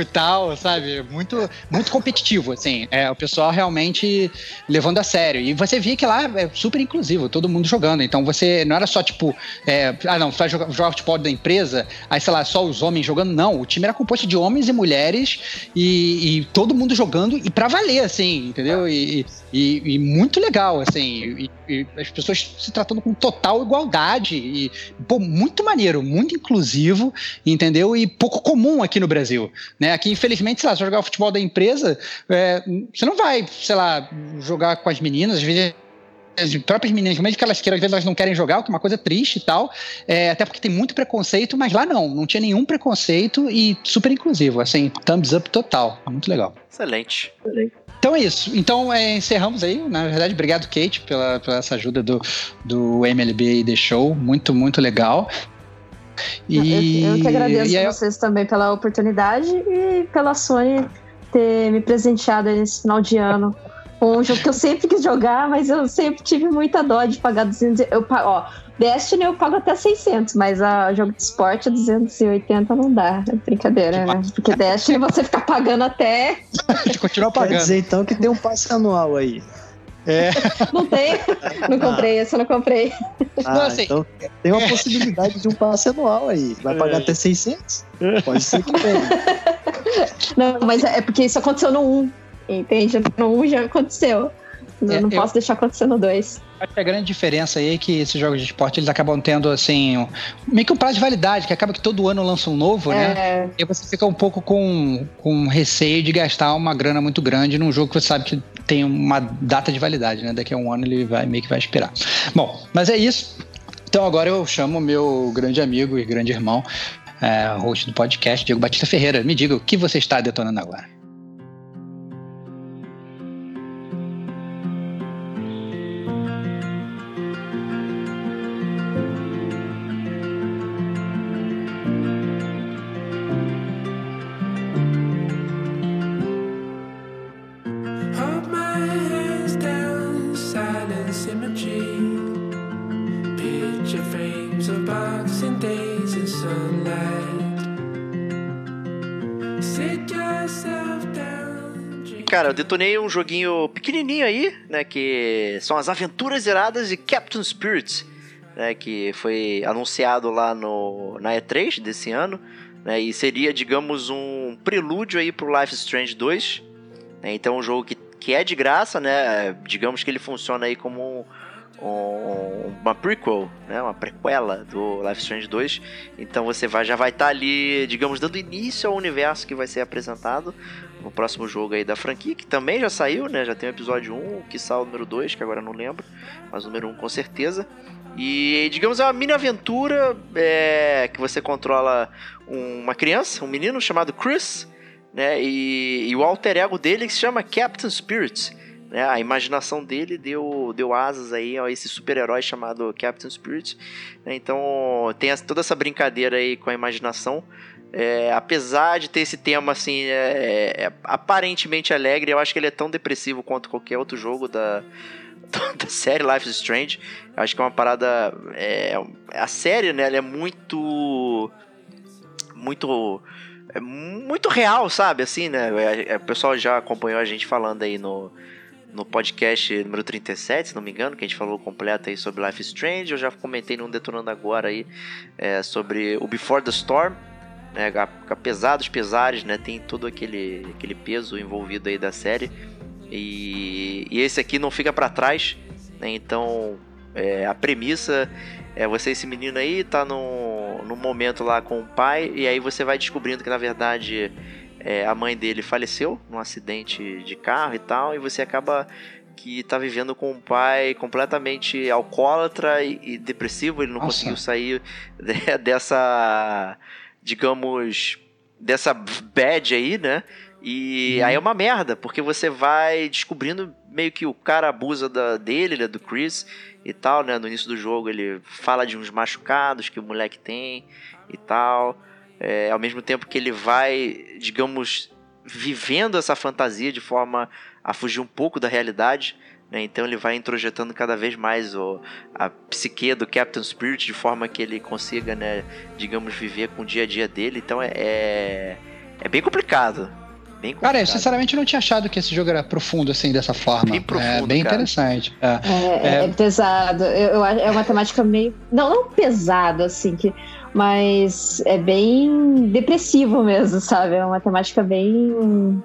e tal, sabe? Muito, muito competitivo, assim. É, o pessoal realmente levando a sério. E você via que lá é super inclusivo, todo mundo jogando. Então você não era só tipo, é, ah, não, vai jogar, jogar futebol da empresa, aí sei lá, só os homens jogando. Não, o time era composto de homens e mulheres e, e todo mundo jogando e pra valer, assim, entendeu? E, e, e muito legal, assim. E, as pessoas se tratando com total igualdade. E, pô, muito maneiro, muito inclusivo, entendeu? E pouco comum aqui no Brasil. Né? Aqui, infelizmente, sei lá, se jogar o futebol da empresa, é, você não vai, sei lá, jogar com as meninas, às vezes as próprias meninas, mesmo que elas queiram, às vezes elas não querem jogar, o que é uma coisa triste e tal, é, até porque tem muito preconceito, mas lá não, não tinha nenhum preconceito e super inclusivo, assim, thumbs up total, muito legal. Excelente. Então é isso. Então é, encerramos aí. Na verdade, obrigado, Kate, pela, pela essa ajuda do, do MLB The Show. Muito, muito legal. E, eu, eu que agradeço a vocês também pela oportunidade e pela Sony ter me presenteado nesse final de ano. Um jogo que eu sempre quis jogar, mas eu sempre tive muita dó de pagar 200. Eu, ó, Destiny eu pago até 600, mas a jogo de esporte 280 não dá. É brincadeira, né? Porque Destiny você fica pagando até. De continuar pagando. Quer dizer então que tem um passe anual aí. É. Não tem? Não comprei, esse eu não comprei. Ah, não, assim, então tem uma possibilidade de um passe anual aí. Vai pagar é. até 600? Pode ser que tenha. Não, mas é porque isso aconteceu no 1, entende? No 1 já aconteceu. Não, é, não posso eu... deixar acontecer no 2. Acho que a grande diferença aí é que esses jogos de esporte eles acabam tendo assim, um, meio que um prazo de validade, que acaba que todo ano lança um novo, né? é. né? E você fica um pouco com, com receio de gastar uma grana muito grande num jogo que você sabe que tem uma data de validade, né? Daqui a um ano ele vai meio que vai expirar. Bom, mas é isso. Então agora eu chamo meu grande amigo e grande irmão, é, host do podcast, Diego Batista Ferreira. Me diga o que você está detonando agora. Boxing days in sunlight. Sit yourself Cara, eu detonei um joguinho pequenininho aí, né? Que são as Aventuras Iradas de Captain Spirit, né? Que foi anunciado lá no, na E3 desse ano, né? E seria, digamos, um prelúdio aí pro Life Strange 2. né, Então, um jogo que, que é de graça, né? Digamos que ele funciona aí como um, um- uma prequel, né? Uma prequela do Life Strange 2. Então você vai, já vai estar ali, digamos, dando início ao universo que vai ser apresentado no próximo jogo aí da franquia, que também já saiu, né? Já tem o episódio 1, que saiu o número 2, que agora não lembro, mas o número 1 com certeza. E, digamos, é uma mini aventura é, que você controla um- uma criança, um menino chamado Chris, né? E, e o alter ego dele que se chama Captain Spirit. Né? A imaginação dele deu, deu asas aí a esse super-herói chamado Captain Spirit. né? Então tem toda essa brincadeira aí com a imaginação. É, apesar de ter esse tema assim é, é aparentemente alegre, eu acho que ele é tão depressivo quanto qualquer outro jogo da, [LAUGHS] da série Life is Strange. Eu acho que é uma parada. É, a série, né? Ela é muito. Muito. É muito real, sabe? Assim, né? O pessoal já acompanhou a gente falando aí no, no podcast número 37, se não me engano, que a gente falou completo aí sobre Life is Strange. Eu já comentei num Detonando Agora aí é, sobre o Before the Storm. Né, apesar dos pesares, né, tem todo aquele, aquele peso envolvido aí da série. E, e esse aqui não fica para trás, né, então é, a premissa é você, esse menino aí, tá num, num momento lá com o pai, e aí você vai descobrindo que na verdade é, a mãe dele faleceu num acidente de carro e tal, e você acaba que tá vivendo com um pai completamente alcoólatra e, e depressivo, ele não Nossa. conseguiu sair [LAUGHS] de- dessa, digamos, dessa bad aí, né? E aí é uma merda, porque você vai descobrindo meio que o cara abusa da, dele, né, do Chris e tal, né? No início do jogo ele fala de uns machucados que o moleque tem e tal. É, ao mesmo tempo que ele vai, digamos, vivendo essa fantasia de forma a fugir um pouco da realidade. Né? Então ele vai introjetando cada vez mais o, a psique do Captain Spirit de forma que ele consiga, né, digamos, viver com o dia a dia dele. Então é, é, é bem complicado. Bem complicado. Cara, eu sinceramente não tinha achado que esse jogo era profundo assim, dessa forma. Bem profundo, é bem cara. interessante. É. É, é É. pesado. Eu, eu acho- é uma temática meio. Não, não pesado, assim, que, mas é bem depressivo mesmo, sabe? É uma temática bem.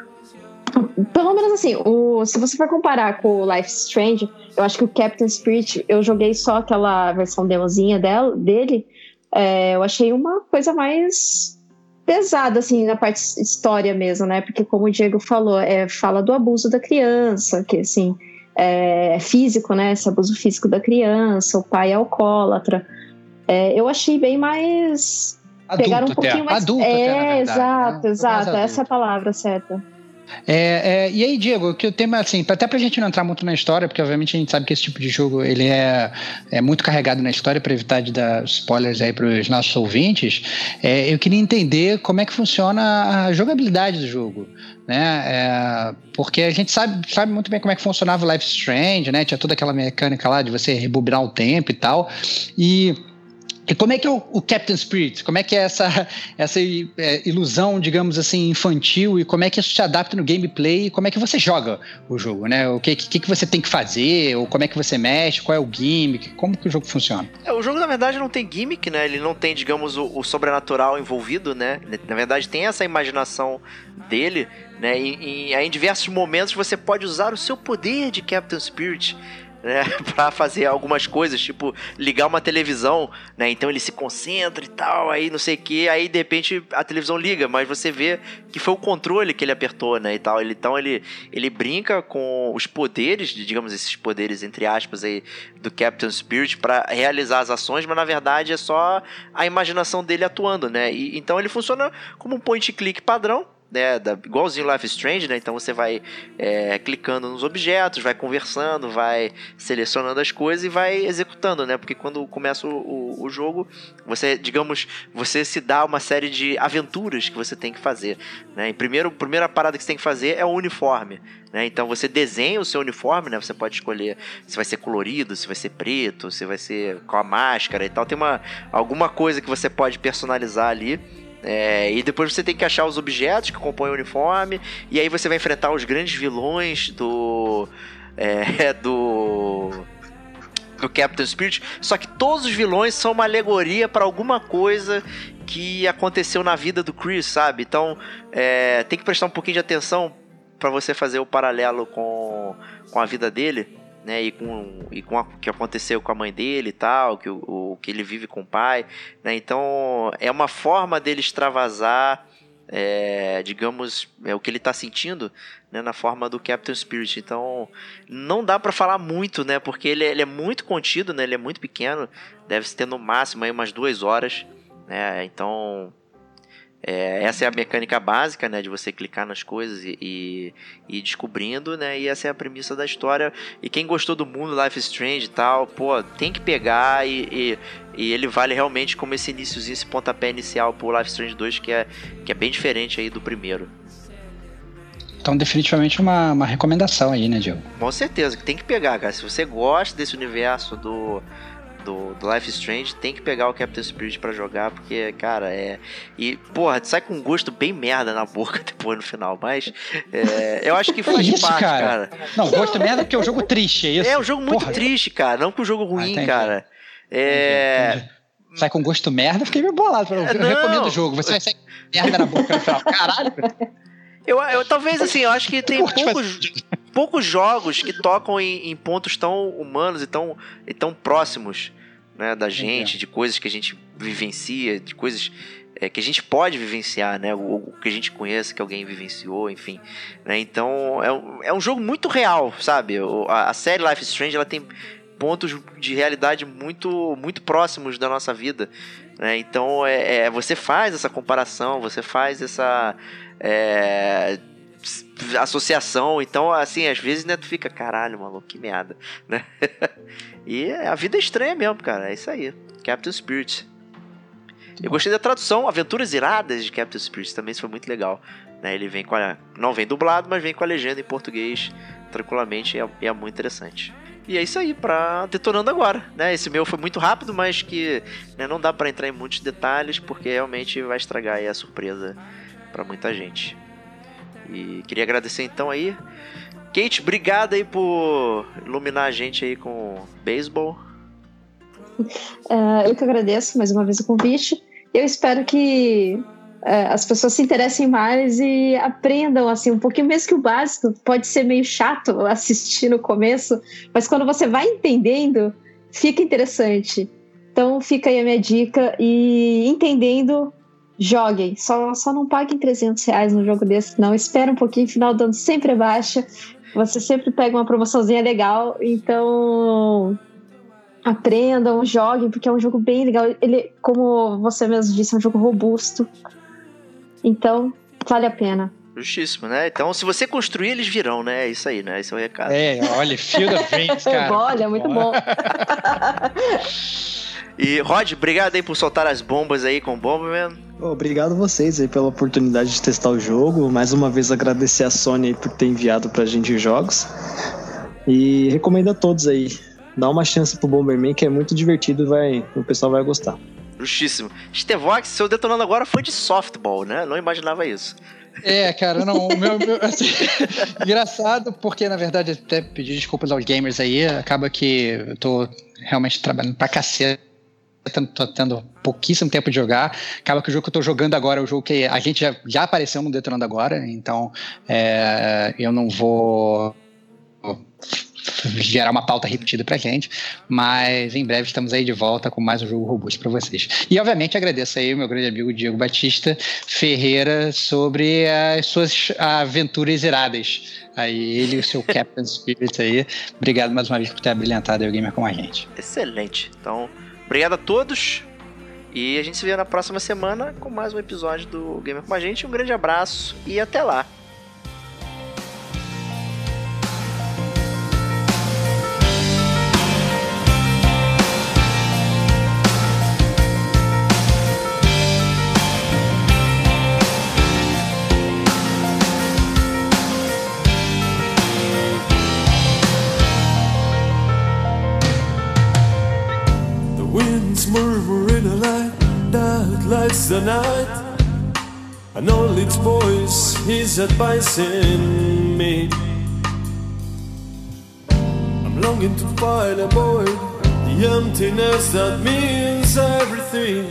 Pelo menos assim, o, se você for comparar com o Life Strange, eu acho que o Captain Spirit, eu joguei só aquela versão demozinha del- dele. é, eu achei uma coisa mais pesada, assim, na parte história mesmo, né? Porque, como o Diego falou, é, fala do abuso da criança, que assim é, físico, né? Esse abuso físico da criança, o pai é alcoólatra. É, eu achei bem mais. Adulto, pegaram um até. pouquinho mais. Adulto, é, até, verdade, exato, né? exato. Essa é a palavra certa. É, é, e aí, Diego, que o tema, assim, até pra gente não entrar muito na história, porque obviamente a gente sabe que esse tipo de jogo ele é, é muito carregado na história para evitar de dar spoilers aí pros nossos ouvintes, é, eu queria entender como é que funciona a jogabilidade do jogo. Né? É, porque a gente sabe, sabe muito bem como é que funcionava o Life Strange, né? Tinha toda aquela mecânica lá de você rebobinar o tempo e tal. E como é que é o, o Captain Spirit? Como é que é essa, essa é, ilusão, digamos assim, infantil e como é que isso se adapta no gameplay e como é que você joga o jogo, né? O que, que, que você tem que fazer, ou como é que você mexe, qual é o gimmick, como que o jogo funciona? É, o jogo, na verdade, não tem gimmick, né? Ele não tem, digamos, o, o sobrenatural envolvido, né? Na verdade, tem essa imaginação dele, né? E, e aí, em diversos momentos você pode usar o seu poder de Captain Spirit né, [LAUGHS] para fazer algumas coisas, tipo ligar uma televisão, né? Então ele se concentra e tal, aí não sei o que, aí de repente a televisão liga, mas você vê que foi o controle que ele apertou, né, e tal. Ele, então ele, ele brinca com os poderes, digamos esses poderes entre aspas aí do Captain Spirit para realizar as ações, mas na verdade é só a imaginação dele atuando, né? E, então ele funciona como um point click padrão, né, da, igualzinho Life Strange, né? Então você vai é, clicando nos objetos, vai conversando, vai selecionando as coisas e vai executando, né? Porque quando começa o, o, o, jogo, você, digamos, você se dá uma série de aventuras que você tem que fazer, né? E primeiro, primeira parada que você tem que fazer é o uniforme, né? Então você desenha o seu uniforme, né? Você pode escolher se vai ser colorido, se vai ser preto, se vai ser com a máscara e tal. Tem uma alguma coisa que você pode personalizar ali. É, e depois você tem que achar os objetos que compõem o uniforme. E aí você vai enfrentar os grandes vilões do. É, [LAUGHS] do. Do Captain Spirit. Só que todos os vilões são uma alegoria para alguma coisa que aconteceu na vida do Chris, sabe? Então é, tem que prestar um pouquinho de atenção para você fazer o paralelo com, com a vida dele né, e com, e com o que aconteceu com a mãe dele e tal, que o, o, que ele vive com o pai, né, então é uma forma dele extravasar, é, digamos, é o que ele está sentindo, né, na forma do Captain Spirit, então não dá para falar muito, né, porque ele, ele, é muito contido, né, ele é muito pequeno, deve ter no máximo aí umas duas horas, né, então é, essa é a mecânica básica, né, de você clicar nas coisas e, e, e, descobrindo, né, e essa é a premissa da história. E quem gostou do mundo Life Strange e tal, pô, tem que pegar e, e, ele vale realmente como esse iníciozinho, esse pontapé inicial pro Life Strange 2, que é, que é bem diferente aí do primeiro. Então, definitivamente uma, uma recomendação aí, né, Diego? Com certeza, que tem que pegar, cara. Se você gosta desse universo do do, do Life Strange, tem que pegar o Captain Spirit para jogar, porque, cara, é. E, porra, sai com um gosto bem merda na boca [LAUGHS] depois no final, mas é, eu acho que faz isso, parte, cara? cara. Não, gosto merda porque é um jogo triste, é isso? É um jogo muito Porra. triste, cara. Não que o jogo ruim, entendi. cara. É. Entendi. Sai com gosto merda, fiquei meio bolado. Eu, É, eu não. recomendo o jogo. Você vai sair com merda na boca no final. Caralho. [LAUGHS] Eu, eu talvez assim, eu acho que tem poucos, poucos jogos que tocam em, em pontos tão humanos e tão, e tão próximos né, da gente, de coisas que a gente vivencia, de coisas é, que a gente pode vivenciar, né? O, que a gente conhece, que alguém vivenciou, enfim. Né, então é, um- é um jogo muito real, sabe? A, a série Life is Strange ela tem pontos de realidade muito, muito próximos da nossa vida. Né? Então é, é, você faz essa comparação, você faz essa é, associação. Então, assim, às vezes né, tu fica, caralho, maluco, que merda. [LAUGHS] Né? e a vida é estranha mesmo, cara. É isso aí. Captain Spirit. Eu gostei da tradução, Aventuras Iradas de Captain Spirit, também isso foi muito legal. Né? Ele vem com a. Não vem dublado, mas vem com a legenda em português tranquilamente e é, é muito interessante. E é isso aí, pra Detonando Agora, né? Esse meu foi muito rápido, mas que né, não dá pra entrar em muitos detalhes, porque realmente vai estragar a surpresa pra muita gente. E queria agradecer então aí. Kate, obrigado aí por iluminar a gente aí com beisebol. É, eu que agradeço mais uma vez o convite. Eu espero que é, as pessoas se interessem mais e aprendam assim um pouquinho, mesmo que o básico pode ser meio chato assistir no começo, mas quando você vai entendendo, fica interessante. Então fica aí a minha dica e entendendo, joguem. Só, só não paguem 300 reais num jogo desse, não. Espera um pouquinho, final do ano sempre é baixa. Você sempre pega uma promoçãozinha legal, então aprendam, joguem, porque é um jogo bem legal. Ele, como você mesmo disse, é um jogo robusto. Então, vale a pena. Justíssimo, né? Então, se você construir, eles virão, né? É isso aí, né? Esse é o recado. É, olha, Field of Dreams, [LAUGHS] cara. Olha, muito bom. [LAUGHS] E, Rod, obrigado aí por soltar as bombas aí com o Bomberman. Obrigado vocês aí pela oportunidade de testar o jogo. Mais uma vez agradecer a Sony aí por ter enviado pra gente jogos. E recomendo a todos aí. Dá uma chance pro Bomberman que é muito divertido, vai, o pessoal vai gostar. Justíssimo. Stevox, seu detonando agora foi de softball, né? Não imaginava isso. É, cara, não, o meu, meu, assim, [LAUGHS] engraçado, porque na verdade, até pedir desculpas aos gamers aí, acaba que eu tô realmente trabalhando pra caceta, tô tendo pouquíssimo tempo de jogar, acaba que o jogo que eu tô jogando agora é o jogo que a gente já, já apareceu no Detonando Agora, então é, eu não vou gerar uma pauta repetida pra gente, mas em breve estamos aí de volta com mais um jogo robusto para vocês. E obviamente agradeço aí meu grande amigo Diego Batista Ferreira sobre as suas aventuras iradas. Aí ele e o seu Captain Spirit aí. Obrigado mais uma vez por ter abrilhantado o gamer com a gente. Excelente. Então, obrigado a todos. E a gente se vê na próxima semana com mais um episódio do Gamer com a gente. Um grande abraço e até lá. Lights the night. Know its voice is advising me. I'm longing to find a void, the emptiness that means everything.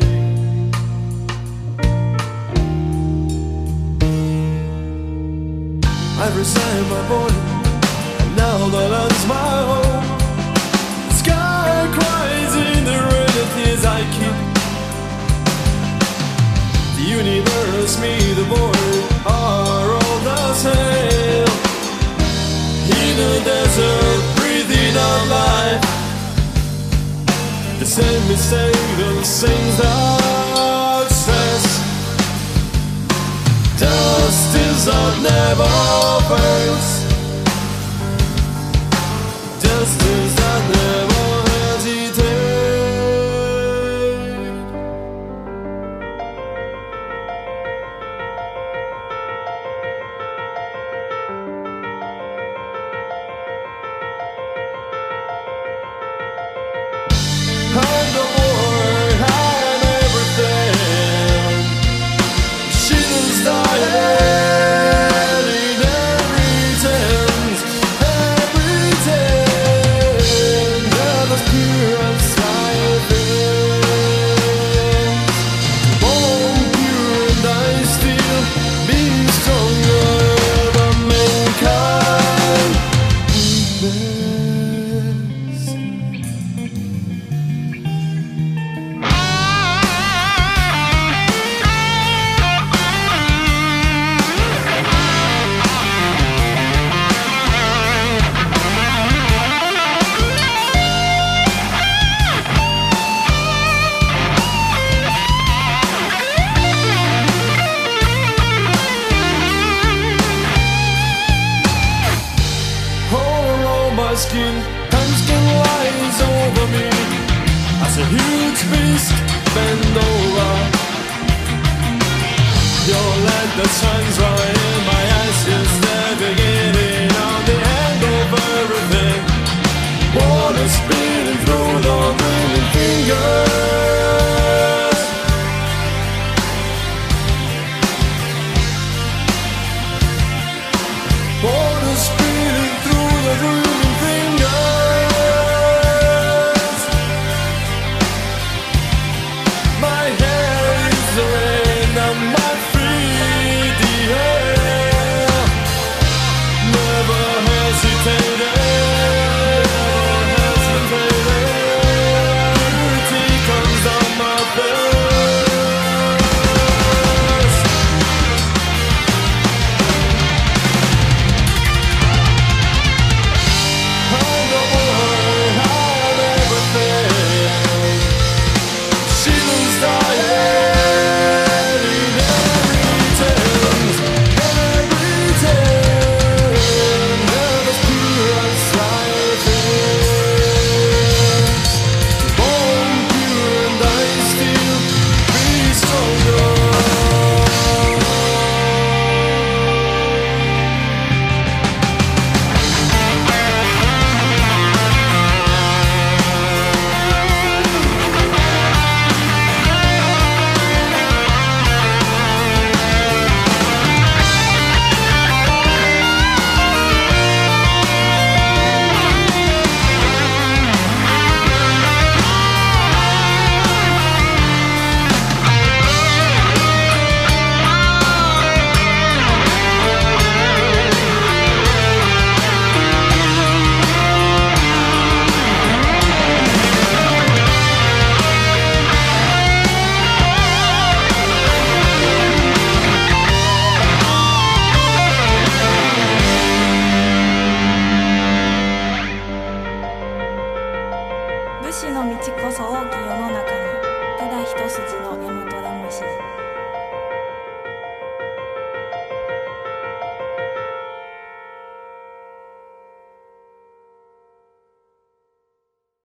I resign my body, and now the land's my home. Universe, me, the void are all the same. In the desert, breathing out life. The same mistake, the same dark stress. Justice that never fails. Justice that never